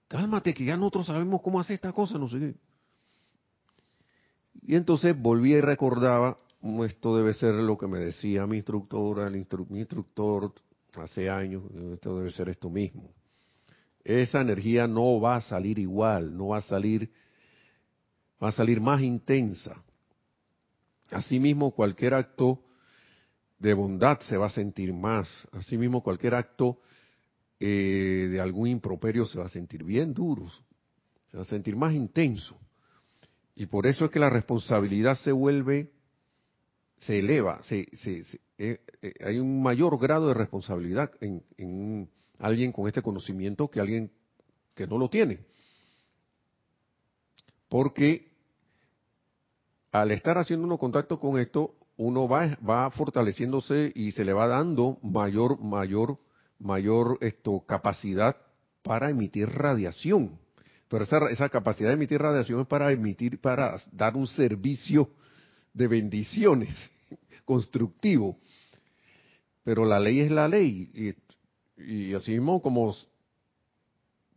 cálmate que ya nosotros sabemos cómo hacer esta cosa, no sé qué. Y entonces volví y recordaba, esto debe ser lo que me decía mi instructora, el mi instructor hace años, esto debe ser esto mismo. Esa energía no va a salir igual, no va a salir, va a salir más intensa. Asimismo, cualquier acto de bondad se va a sentir más. Asimismo, cualquier acto eh, de algún improperio se va a sentir bien duro, se va a sentir más intenso. Y por eso es que la responsabilidad se vuelve, se eleva, se, eh, eh, hay un mayor grado de responsabilidad en, en alguien con este conocimiento que alguien que no lo tiene. Porque al estar haciendo uno contacto con esto, uno va, va fortaleciéndose y se le va dando mayor, mayor mayor esto, capacidad para emitir radiación. Pero esa, esa capacidad de emitir radiación es para emitir, para dar un servicio de bendiciones constructivo. Pero la ley es la ley. Y, así mismo como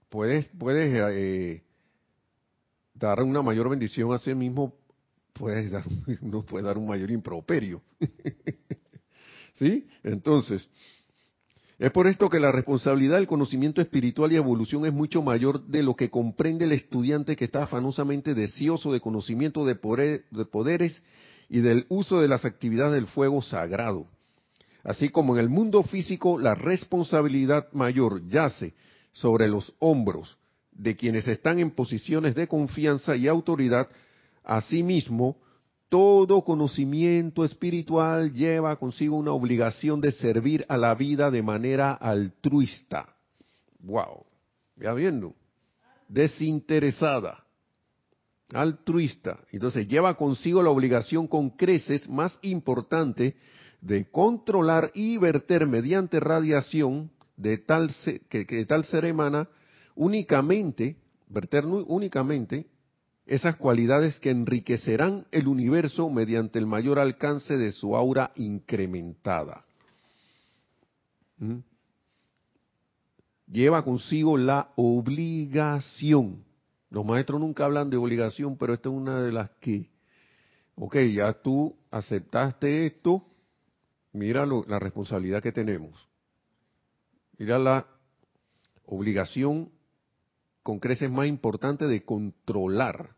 puedes, puedes eh, dar una mayor bendición a sí mismo, puedes dar, uno puede dar un mayor improperio. ¿Sí? Entonces, es por esto que la responsabilidad del conocimiento espiritual y evolución es mucho mayor de lo que comprende el estudiante que está afanosamente deseoso de conocimiento de poderes y del uso de las actividades del fuego sagrado. Así como en el mundo físico la responsabilidad mayor yace sobre los hombros de quienes están en posiciones de confianza y autoridad, asimismo, todo conocimiento espiritual lleva consigo una obligación de servir a la vida de manera altruista. Wow, ya viendo, desinteresada, altruista. Entonces lleva consigo la obligación con creces más importante de controlar y verter mediante radiación de tal que, de tal ser emana únicamente, verter únicamente esas cualidades que enriquecerán el universo mediante el mayor alcance de su aura incrementada. ¿Mm? Lleva consigo la obligación. Los maestros nunca hablan de obligación, pero esta es una de las que, ok, ya tú aceptaste esto, mira la responsabilidad que tenemos. Mira la obligación con creces más importante de controlar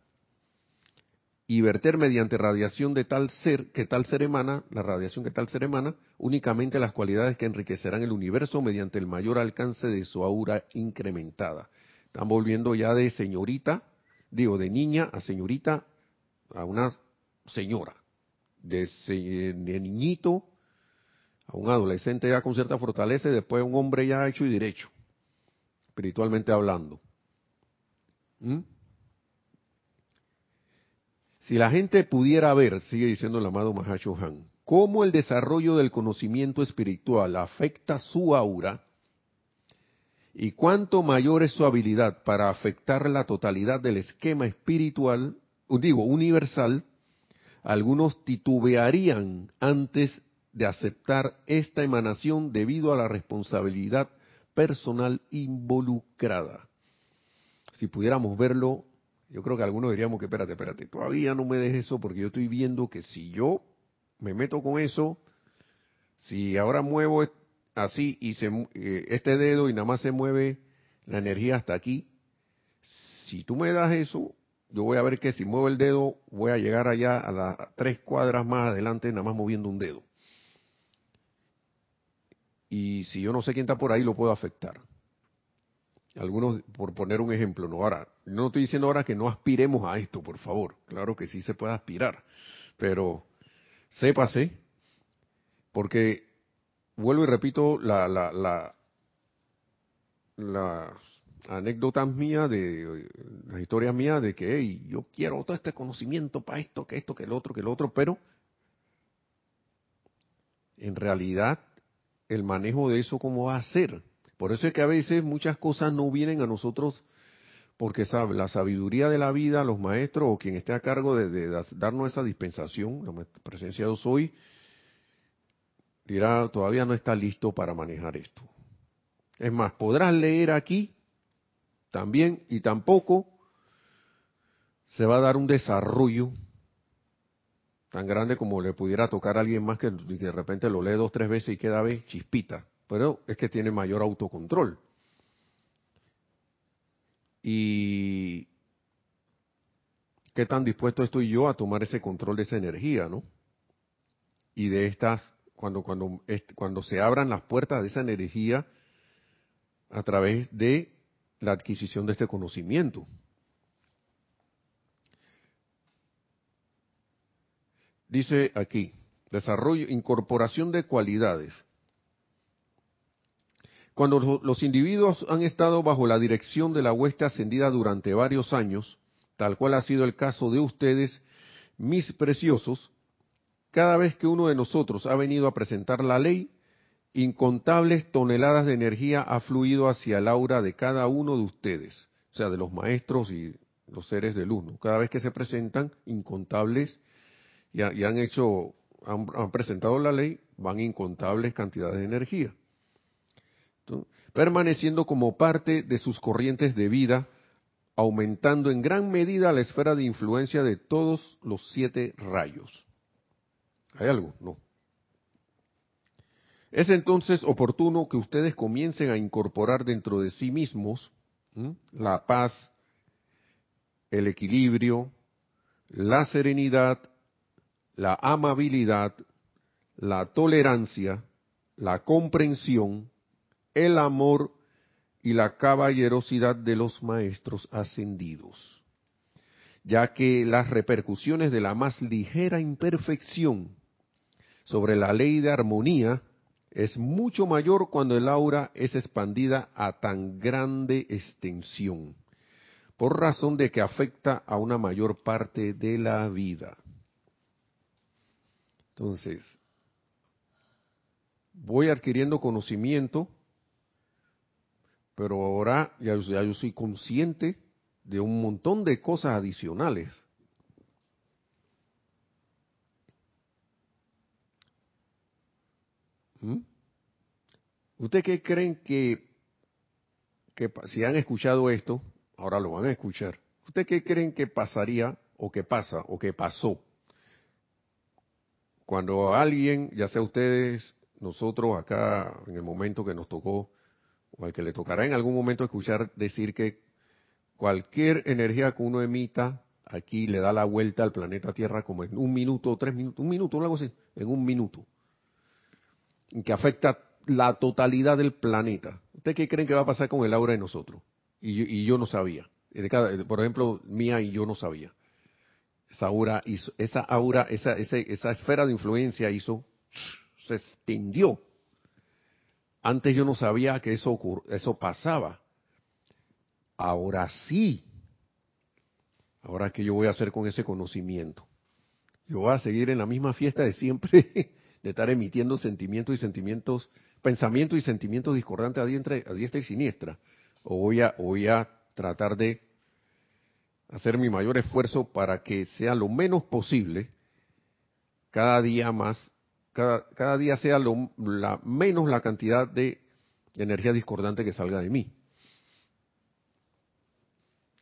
y verter mediante radiación de tal ser que tal ser emana, la radiación que tal ser emana, únicamente las cualidades que enriquecerán el universo mediante el mayor alcance de su aura incrementada. Están volviendo ya de señorita, digo, de niña a señorita a una señora, de, de niñito a un adolescente ya con cierta fortaleza y después un hombre ya hecho y derecho, espiritualmente hablando. ¿Mm? Si la gente pudiera ver, sigue diciendo el amado Mahacho Han, cómo el desarrollo del conocimiento espiritual afecta su aura y cuánto mayor es su habilidad para afectar la totalidad del esquema espiritual, digo, universal, algunos titubearían antes de aceptar esta emanación debido a la responsabilidad personal involucrada si pudiéramos verlo, yo creo que algunos diríamos que espérate, espérate, todavía no me dejes eso porque yo estoy viendo que si yo me meto con eso, si ahora muevo así y se, eh, este dedo y nada más se mueve la energía hasta aquí, si tú me das eso, yo voy a ver que si muevo el dedo voy a llegar allá a las tres cuadras más adelante nada más moviendo un dedo. Y si yo no sé quién está por ahí, lo puedo afectar. Algunos, por poner un ejemplo, no ahora, no estoy diciendo ahora que no aspiremos a esto, por favor. Claro que sí se puede aspirar, pero sépase, porque vuelvo y repito la, la, la, las anécdotas mías, de las historias mías de que yo quiero todo este conocimiento para esto, que esto, que el otro, que el otro, pero en realidad el manejo de eso, ¿cómo va a ser? Por eso es que a veces muchas cosas no vienen a nosotros porque la sabiduría de la vida, los maestros o quien esté a cargo de, darnos esa dispensación, la presencia de hoy, dirá, todavía no está listo para manejar esto. Es más, podrás leer aquí también y tampoco se va a dar un desarrollo tan grande como le pudiera tocar a alguien más que, de repente lo lee dos, tres veces y queda vez chispita pero es que tiene mayor autocontrol. Y qué tan dispuesto estoy yo a tomar ese control de esa energía, ¿no? Y de estas, cuando, cuando, cuando se abran las puertas de esa energía a través de la adquisición de este conocimiento. Dice aquí, desarrollo, incorporación de cualidades. Cuando los individuos han estado bajo la dirección de la hueste ascendida durante varios años, tal cual ha sido el caso de ustedes, mis preciosos, cada vez que uno de nosotros ha venido a presentar la ley, incontables toneladas de energía ha fluido hacia el aura de cada uno de ustedes, o sea, de los maestros y los seres de luz. Cada vez que se presentan, incontables, y, han hecho, han, presentado la ley, van incontables cantidades de energía. permaneciendo como parte de sus corrientes de vida, aumentando en gran medida la esfera de influencia de todos los siete rayos. ¿Hay algo? No. Es entonces oportuno que ustedes comiencen a incorporar dentro de sí mismos la paz, el equilibrio, la serenidad, la amabilidad, la tolerancia, la comprensión, el amor y la caballerosidad de los maestros ascendidos, ya que las repercusiones de la más ligera imperfección sobre la ley de armonía es mucho mayor cuando el aura es expandida a tan grande extensión, por razón de que afecta a una mayor parte de la vida. Entonces, voy adquiriendo conocimiento, pero ahora ya, yo soy consciente de un montón de cosas adicionales ¿Mm? ¿Ustedes qué creen que, que, si han escuchado esto, ahora lo van a escuchar, ¿ustedes qué creen que pasaría o que pasa o que pasó cuando alguien, ya sea ustedes, nosotros acá en el momento que nos tocó, o al que le tocará en algún momento escuchar decir que cualquier energía que uno emita aquí le da la vuelta al planeta Tierra como en un minuto o tres minutos, un minuto algo así, en un minuto que afecta la totalidad del planeta. ¿Ustedes qué creen que va a pasar con el aura de nosotros? Y yo, no sabía. por ejemplo, mía y yo no sabía. Esa aura, esa aura, esa, esa esfera de influencia hizo, se extendió. Antes yo no sabía que eso, eso pasaba. Ahora sí. Ahora, ¿qué yo voy a hacer con ese conocimiento? Yo voy a seguir en la misma fiesta de siempre de estar emitiendo sentimientos y sentimientos, pensamientos y sentimientos discordantes a diestra, y siniestra. O voy a, voy a tratar de hacer mi mayor esfuerzo para que sea lo menos posible, cada día más, cada, cada día sea lo, la, menos la cantidad de energía discordante que salga de mí.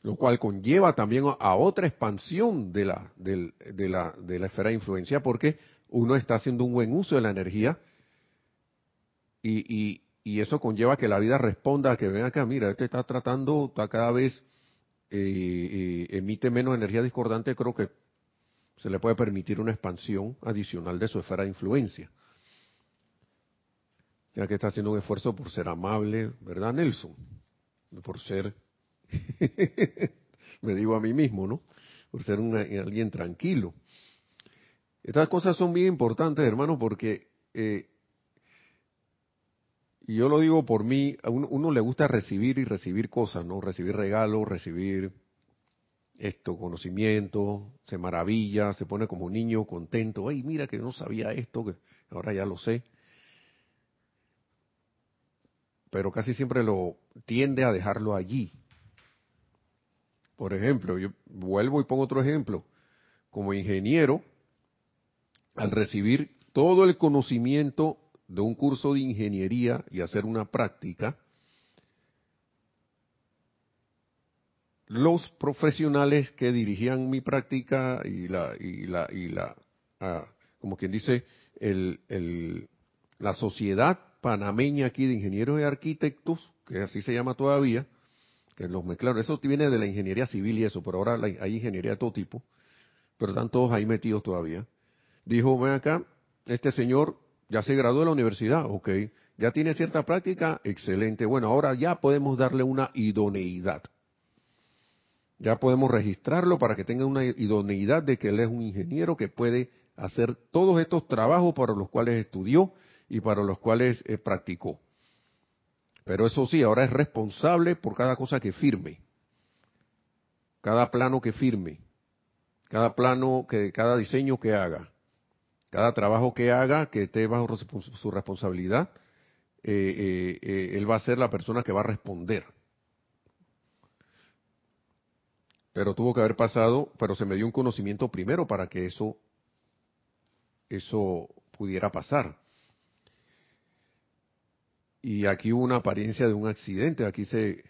Lo cual conlleva también a otra expansión de la, de, de la, de la esfera de influencia, porque uno está haciendo un buen uso de la energía y, y, eso conlleva que la vida responda que ven acá, mira, este está tratando, está cada vez emite menos energía discordante, creo que se le puede permitir una expansión adicional de su esfera de influencia. Ya que está haciendo un esfuerzo por ser amable, ¿verdad, Nelson? Por ser, me digo a mí mismo, ¿no? Por ser alguien tranquilo. Estas cosas son bien importantes, hermano, porque, eh, y yo lo digo por mí, a uno, le gusta recibir y recibir cosas, ¿no? Recibir regalos, recibir esto, conocimiento, se maravilla, se pone como niño contento, ay, mira que no sabía esto, que ahora ya lo sé. Pero casi siempre lo tiende a dejarlo allí. Por ejemplo, yo vuelvo y pongo otro ejemplo. Como ingeniero, al recibir todo el conocimiento de un curso de ingeniería y hacer una práctica, los profesionales que dirigían mi práctica y la y la y la ah, como quien dice el, el, la sociedad panameña aquí de ingenieros y arquitectos que así se llama todavía que los mezclaron eso viene de la ingeniería civil y eso pero ahora hay ingeniería de todo tipo pero están todos ahí metidos todavía. Dijo, ven acá, este señor ya se graduó de la universidad, ok, ya tiene cierta práctica, excelente, bueno, ahora ya podemos darle una idoneidad. Ya podemos registrarlo para que tenga una idoneidad de que él es un ingeniero que puede hacer todos estos trabajos para los cuales estudió y para los cuales eh, practicó. Pero eso sí, ahora es responsable por cada cosa que firme, cada plano que firme, cada plano, que, cada diseño que haga. Cada trabajo que haga, que esté bajo su responsabilidad, eh, eh, él va a ser la persona que va a responder. Pero tuvo que haber pasado, pero se me dio un conocimiento primero para que eso, eso pudiera pasar. Y aquí hubo una apariencia de un accidente, aquí se,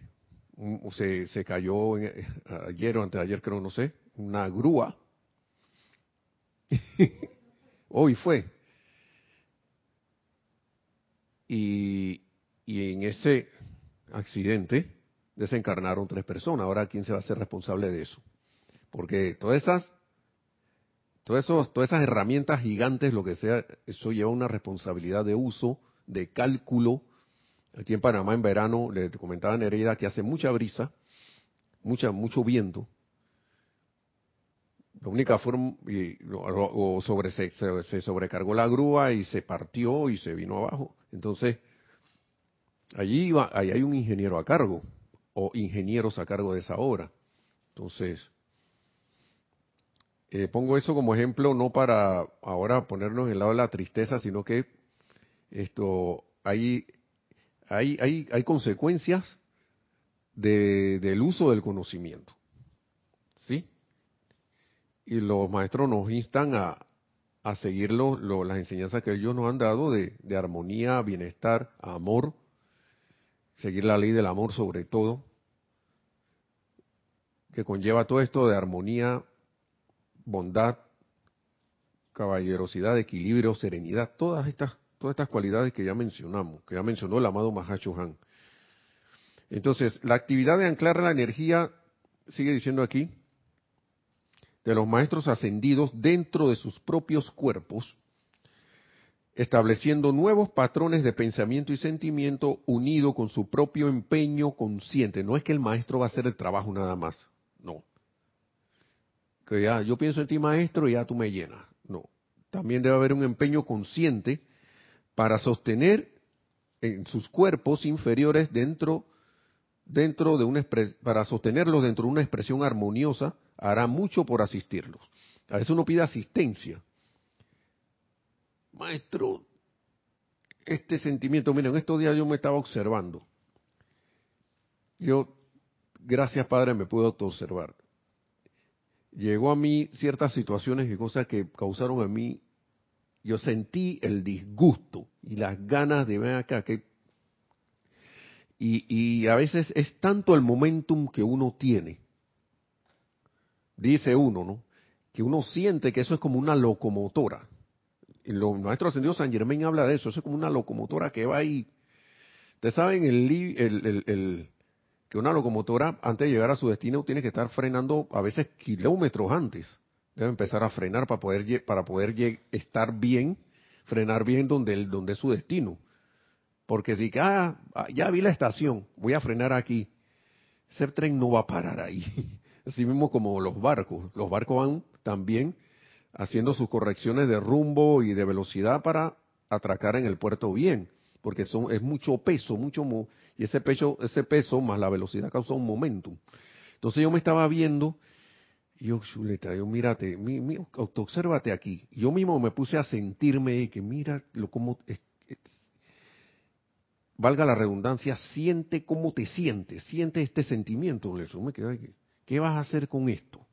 se, se cayó ayer o antes de ayer creo, no sé, una grúa. Hoy fue. Y, en ese accidente desencarnaron tres personas. Ahora, ¿quién se va a hacer responsable de eso? Porque todas esas, todas, todas esas herramientas gigantes, lo que sea, eso lleva una responsabilidad de uso, de cálculo. Aquí en Panamá, en verano, le comentaba a Nereida que hace mucha brisa, mucha, mucho viento. La única forma, o sobre, se, se sobrecargó la grúa y se partió y se vino abajo. Entonces, allí ahí hay un ingeniero a cargo, o ingenieros a cargo de esa obra. Entonces, eh, pongo eso como ejemplo no para ahora ponernos en el lado de la tristeza, sino que esto hay, hay, hay, hay consecuencias del uso del conocimiento. Y los maestros nos instan a, a seguir las enseñanzas que ellos nos han dado de, armonía, bienestar, amor, seguir la ley del amor sobre todo, que conlleva todo esto de armonía, bondad, caballerosidad, equilibrio, serenidad, todas estas, todas estas cualidades que ya mencionamos, que ya mencionó el amado Mahacho Han. Entonces, la actividad de anclar la energía, sigue diciendo aquí, de los maestros ascendidos dentro de sus propios cuerpos, estableciendo nuevos patrones de pensamiento y sentimiento unido con su propio empeño consciente. No es que el maestro va a hacer el trabajo nada más, no. Que ya yo pienso en ti maestro y ya tú me llenas. No. También debe haber un empeño consciente para sostener en sus cuerpos inferiores dentro dentro de una para sostenerlos dentro de una expresión armoniosa hará mucho por asistirlos. A veces uno pide asistencia. Maestro, este sentimiento, miren, estos días yo me estaba observando. Yo, gracias Padre, me pude autoobservar. Llegó a mí ciertas situaciones y cosas que causaron a mí, yo sentí el disgusto y las ganas de ver acá, que y, y, a veces es tanto el momentum que uno tiene dice uno, ¿no? Que uno siente que eso es como una locomotora. Lo, nuestro ascendido San Germán habla de eso, eso es como una locomotora que va ahí. Ustedes saben el, que una locomotora antes de llegar a su destino tiene que estar frenando a veces kilómetros antes. Debe empezar a frenar para poder, para poder estar bien, frenar bien donde, donde es su destino. Porque si ah, ya vi la estación, voy a frenar aquí, ese tren no va a parar ahí. Así mismo como los barcos. Los barcos van también haciendo sus correcciones de rumbo y de velocidad para atracar en el puerto bien, porque son, es mucho peso, mucho y ese peso, ese peso más la velocidad causa un momentum. Entonces yo me estaba viendo y yo, chuleta, yo mírate, mi, obsérvate aquí. Yo mismo me puse a sentirme que mira lo como valga la redundancia, siente cómo te sientes, siente este sentimiento. Me ¿Qué vas a hacer con esto?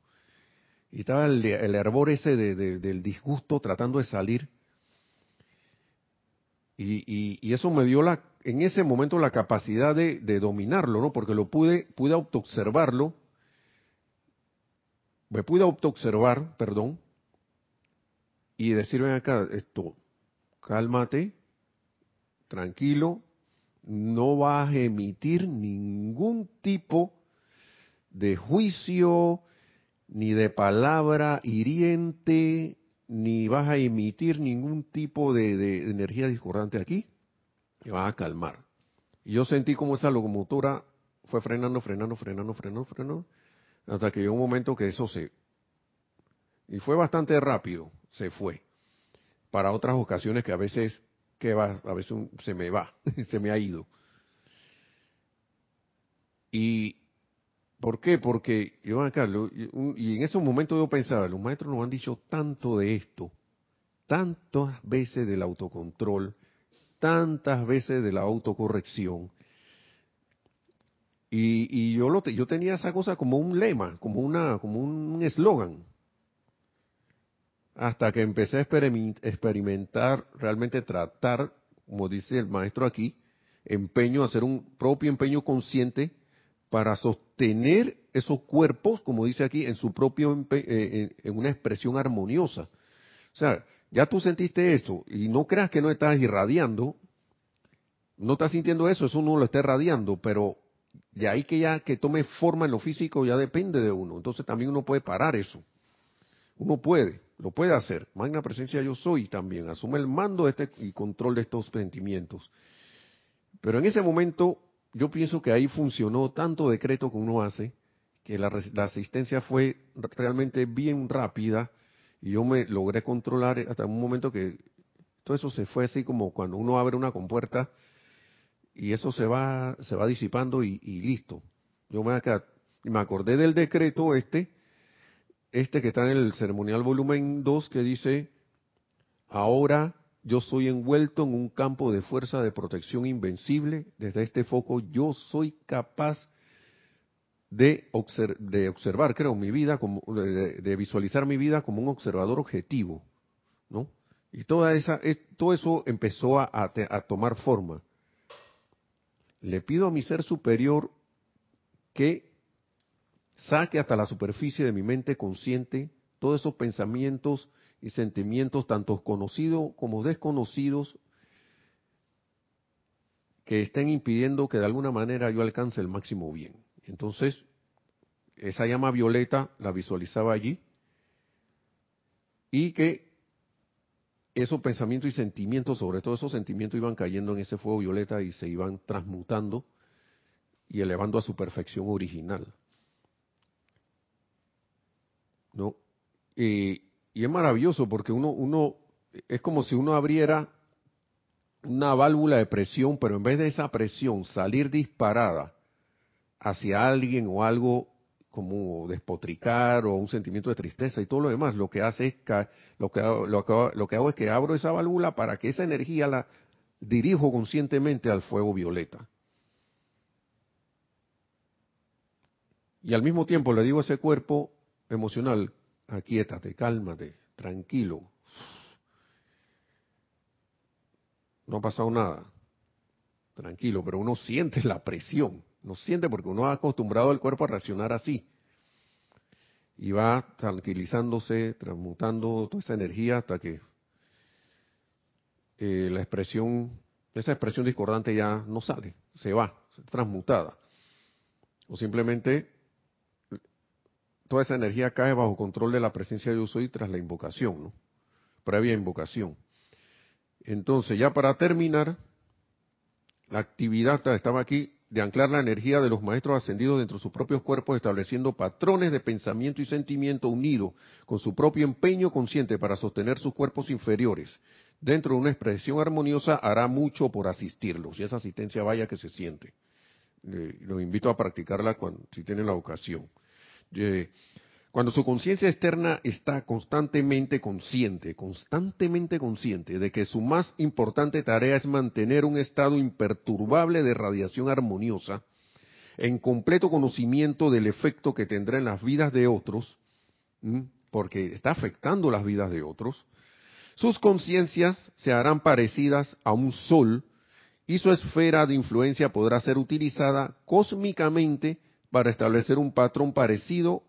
Y estaba el, el hervor ese del disgusto tratando de salir. Y, eso me dio la, en ese momento la capacidad de, dominarlo, ¿no? Porque lo pude, pude autoobservarlo. Me pude autoobservar, perdón, y decirme acá, esto, cálmate, tranquilo, no vas a emitir ningún tipo de juicio, ni de palabra hiriente, ni vas a emitir ningún tipo de, energía discordante aquí, y vas a calmar. Y yo sentí como esa locomotora fue frenando, frenando, frenando, frenando, frenando, hasta que llegó un momento que eso se... Y fue bastante rápido, se fue. Para otras ocasiones que a veces, que va, a veces se me va, se me ha ido. Y, ¿Por qué? Porque, yo acá, y en esos momentos yo pensaba, los maestros nos han dicho tanto de esto, tantas veces del autocontrol, tantas veces de la autocorrección. Y, y yo, lo, yo tenía esa cosa como un lema, como, una, como un eslogan. Hasta que empecé a experimentar, realmente tratar, como dice el maestro aquí, empeño, hacer un propio empeño consciente para sostener esos cuerpos, como dice aquí, en su propio, eh, en una expresión armoniosa. O sea, ya tú sentiste eso y no creas que no estás irradiando, no estás sintiendo eso, eso no lo está irradiando, pero de ahí que ya que tome forma en lo físico ya depende de uno. Entonces también uno puede parar eso. Uno puede, lo puede hacer. Magna presencia yo soy también. Asume el mando de este y control de estos sentimientos. Pero en ese momento yo pienso que ahí funcionó tanto decreto que uno hace, que la, asistencia fue realmente bien rápida y yo me logré controlar hasta un momento que todo eso se fue así como cuando uno abre una compuerta y eso se va se va disipando y, listo. Yo me, me acordé del decreto este, este que está en el ceremonial volumen 2 que dice, ahora yo soy envuelto en un campo de fuerza de protección invencible, desde este foco yo soy capaz de, observar, creo, mi vida, como, de, visualizar mi vida como un observador objetivo, ¿no? Y toda esa, todo eso empezó a, tomar forma. Le pido a mi ser superior que saque hasta la superficie de mi mente consciente todos esos pensamientos y sentimientos, tanto conocidos como desconocidos, que estén impidiendo que de alguna manera yo alcance el máximo bien. Entonces, esa llama violeta la visualizaba allí y que esos pensamientos y sentimientos, sobre todo esos sentimientos, iban cayendo en ese fuego violeta y se iban transmutando y elevando a su perfección original. ¿No? Y, es maravilloso porque uno, uno, es como si uno abriera una válvula de presión, pero en vez de esa presión salir disparada hacia alguien o algo como despotricar o un sentimiento de tristeza y todo lo demás, lo que hace es que lo que, lo que hago es que abro esa válvula para que esa energía la dirijo conscientemente al fuego violeta. Y al mismo tiempo le digo a ese cuerpo emocional, aquíétate, cálmate, tranquilo. No ha pasado nada. Tranquilo, pero uno siente la presión no siente porque uno ha acostumbrado al cuerpo a reaccionar así. Y va tranquilizándose, transmutando toda esa energía hasta que eh, la expresión, esa expresión discordante ya no sale, se va, transmutada. O simplemente toda esa energía cae bajo control de la presencia de soy tras la invocación, ¿no? Previa invocación. Entonces, ya para terminar, la actividad estaba aquí de anclar la energía de los maestros ascendidos dentro de sus propios cuerpos, estableciendo patrones de pensamiento y sentimiento unidos con su propio empeño consciente para sostener sus cuerpos inferiores. Dentro de una expresión armoniosa hará mucho por asistirlos, y esa asistencia vaya que se siente. Los invito a practicarla cuando, si tienen la ocasión. Eh, cuando su conciencia externa está constantemente consciente, constantemente consciente de que su más importante tarea es mantener un estado imperturbable de radiación armoniosa, en completo conocimiento del efecto que tendrá en las vidas de otros, porque está afectando las vidas de otros, sus conciencias se harán parecidas a un sol y su esfera de influencia podrá ser utilizada cósmicamente para establecer un patrón parecido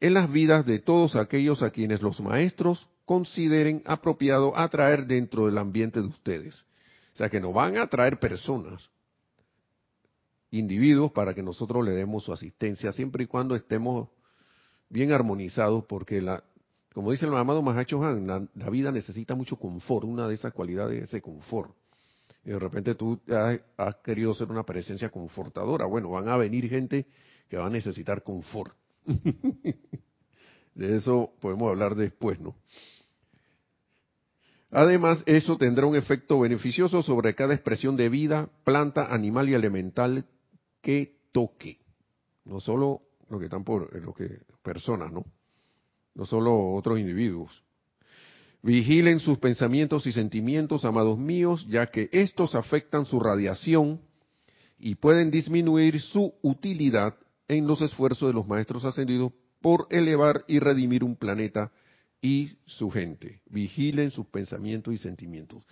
en las vidas de todos aquellos a quienes los maestros consideren apropiado atraer dentro del ambiente de ustedes. O sea que nos van a atraer personas, individuos, para que nosotros le demos su asistencia, siempre y cuando estemos bien armonizados, porque la, como dice el amado Mahacho Han, la, vida necesita mucho confort, una de esas cualidades es ese confort. Y de repente tú has, has querido ser una presencia confortadora. Bueno, van a venir gente que va a necesitar confort. de eso podemos hablar después, ¿no? Además, eso tendrá un efecto beneficioso sobre cada expresión de vida, planta, animal y elemental que toque. No solo lo que están por, lo que personas, ¿no? No solo otros individuos. Vigilen sus pensamientos y sentimientos, amados míos, ya que estos afectan su radiación y pueden disminuir su utilidad en los esfuerzos de los maestros ascendidos por elevar y redimir un planeta y su gente. Vigilen sus pensamientos y sentimientos.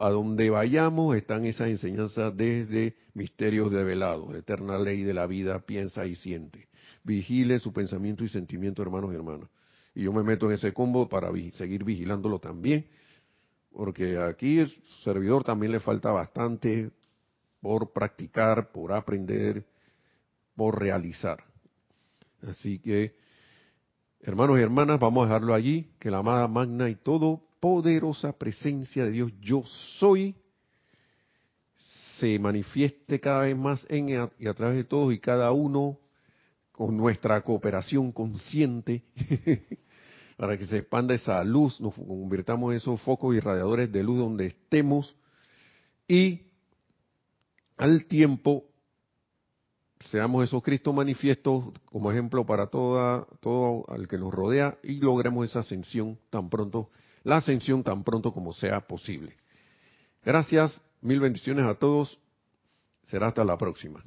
A donde vayamos están esas enseñanzas desde misterios develados, eterna ley de la vida, piensa y siente. Vigile su pensamiento y sentimiento, hermanos y hermanas. Y yo me meto en ese combo para seguir vigilándolo también, porque aquí el servidor también le falta bastante por practicar, por aprender, por realizar. Así que Hermanos y hermanas, vamos a dejarlo allí, que la amada magna y todopoderosa presencia de Dios, yo soy, se manifieste cada vez más en y a través de todos y cada uno con nuestra cooperación consciente para que se expanda esa luz, nos convirtamos en esos focos y radiadores de luz donde estemos y al tiempo seamos esos Cristos manifiestos como ejemplo para toda, todo al que nos rodea y logremos esa ascensión tan pronto, la ascensión tan pronto como sea posible. Gracias, mil bendiciones a todos. Será hasta la próxima.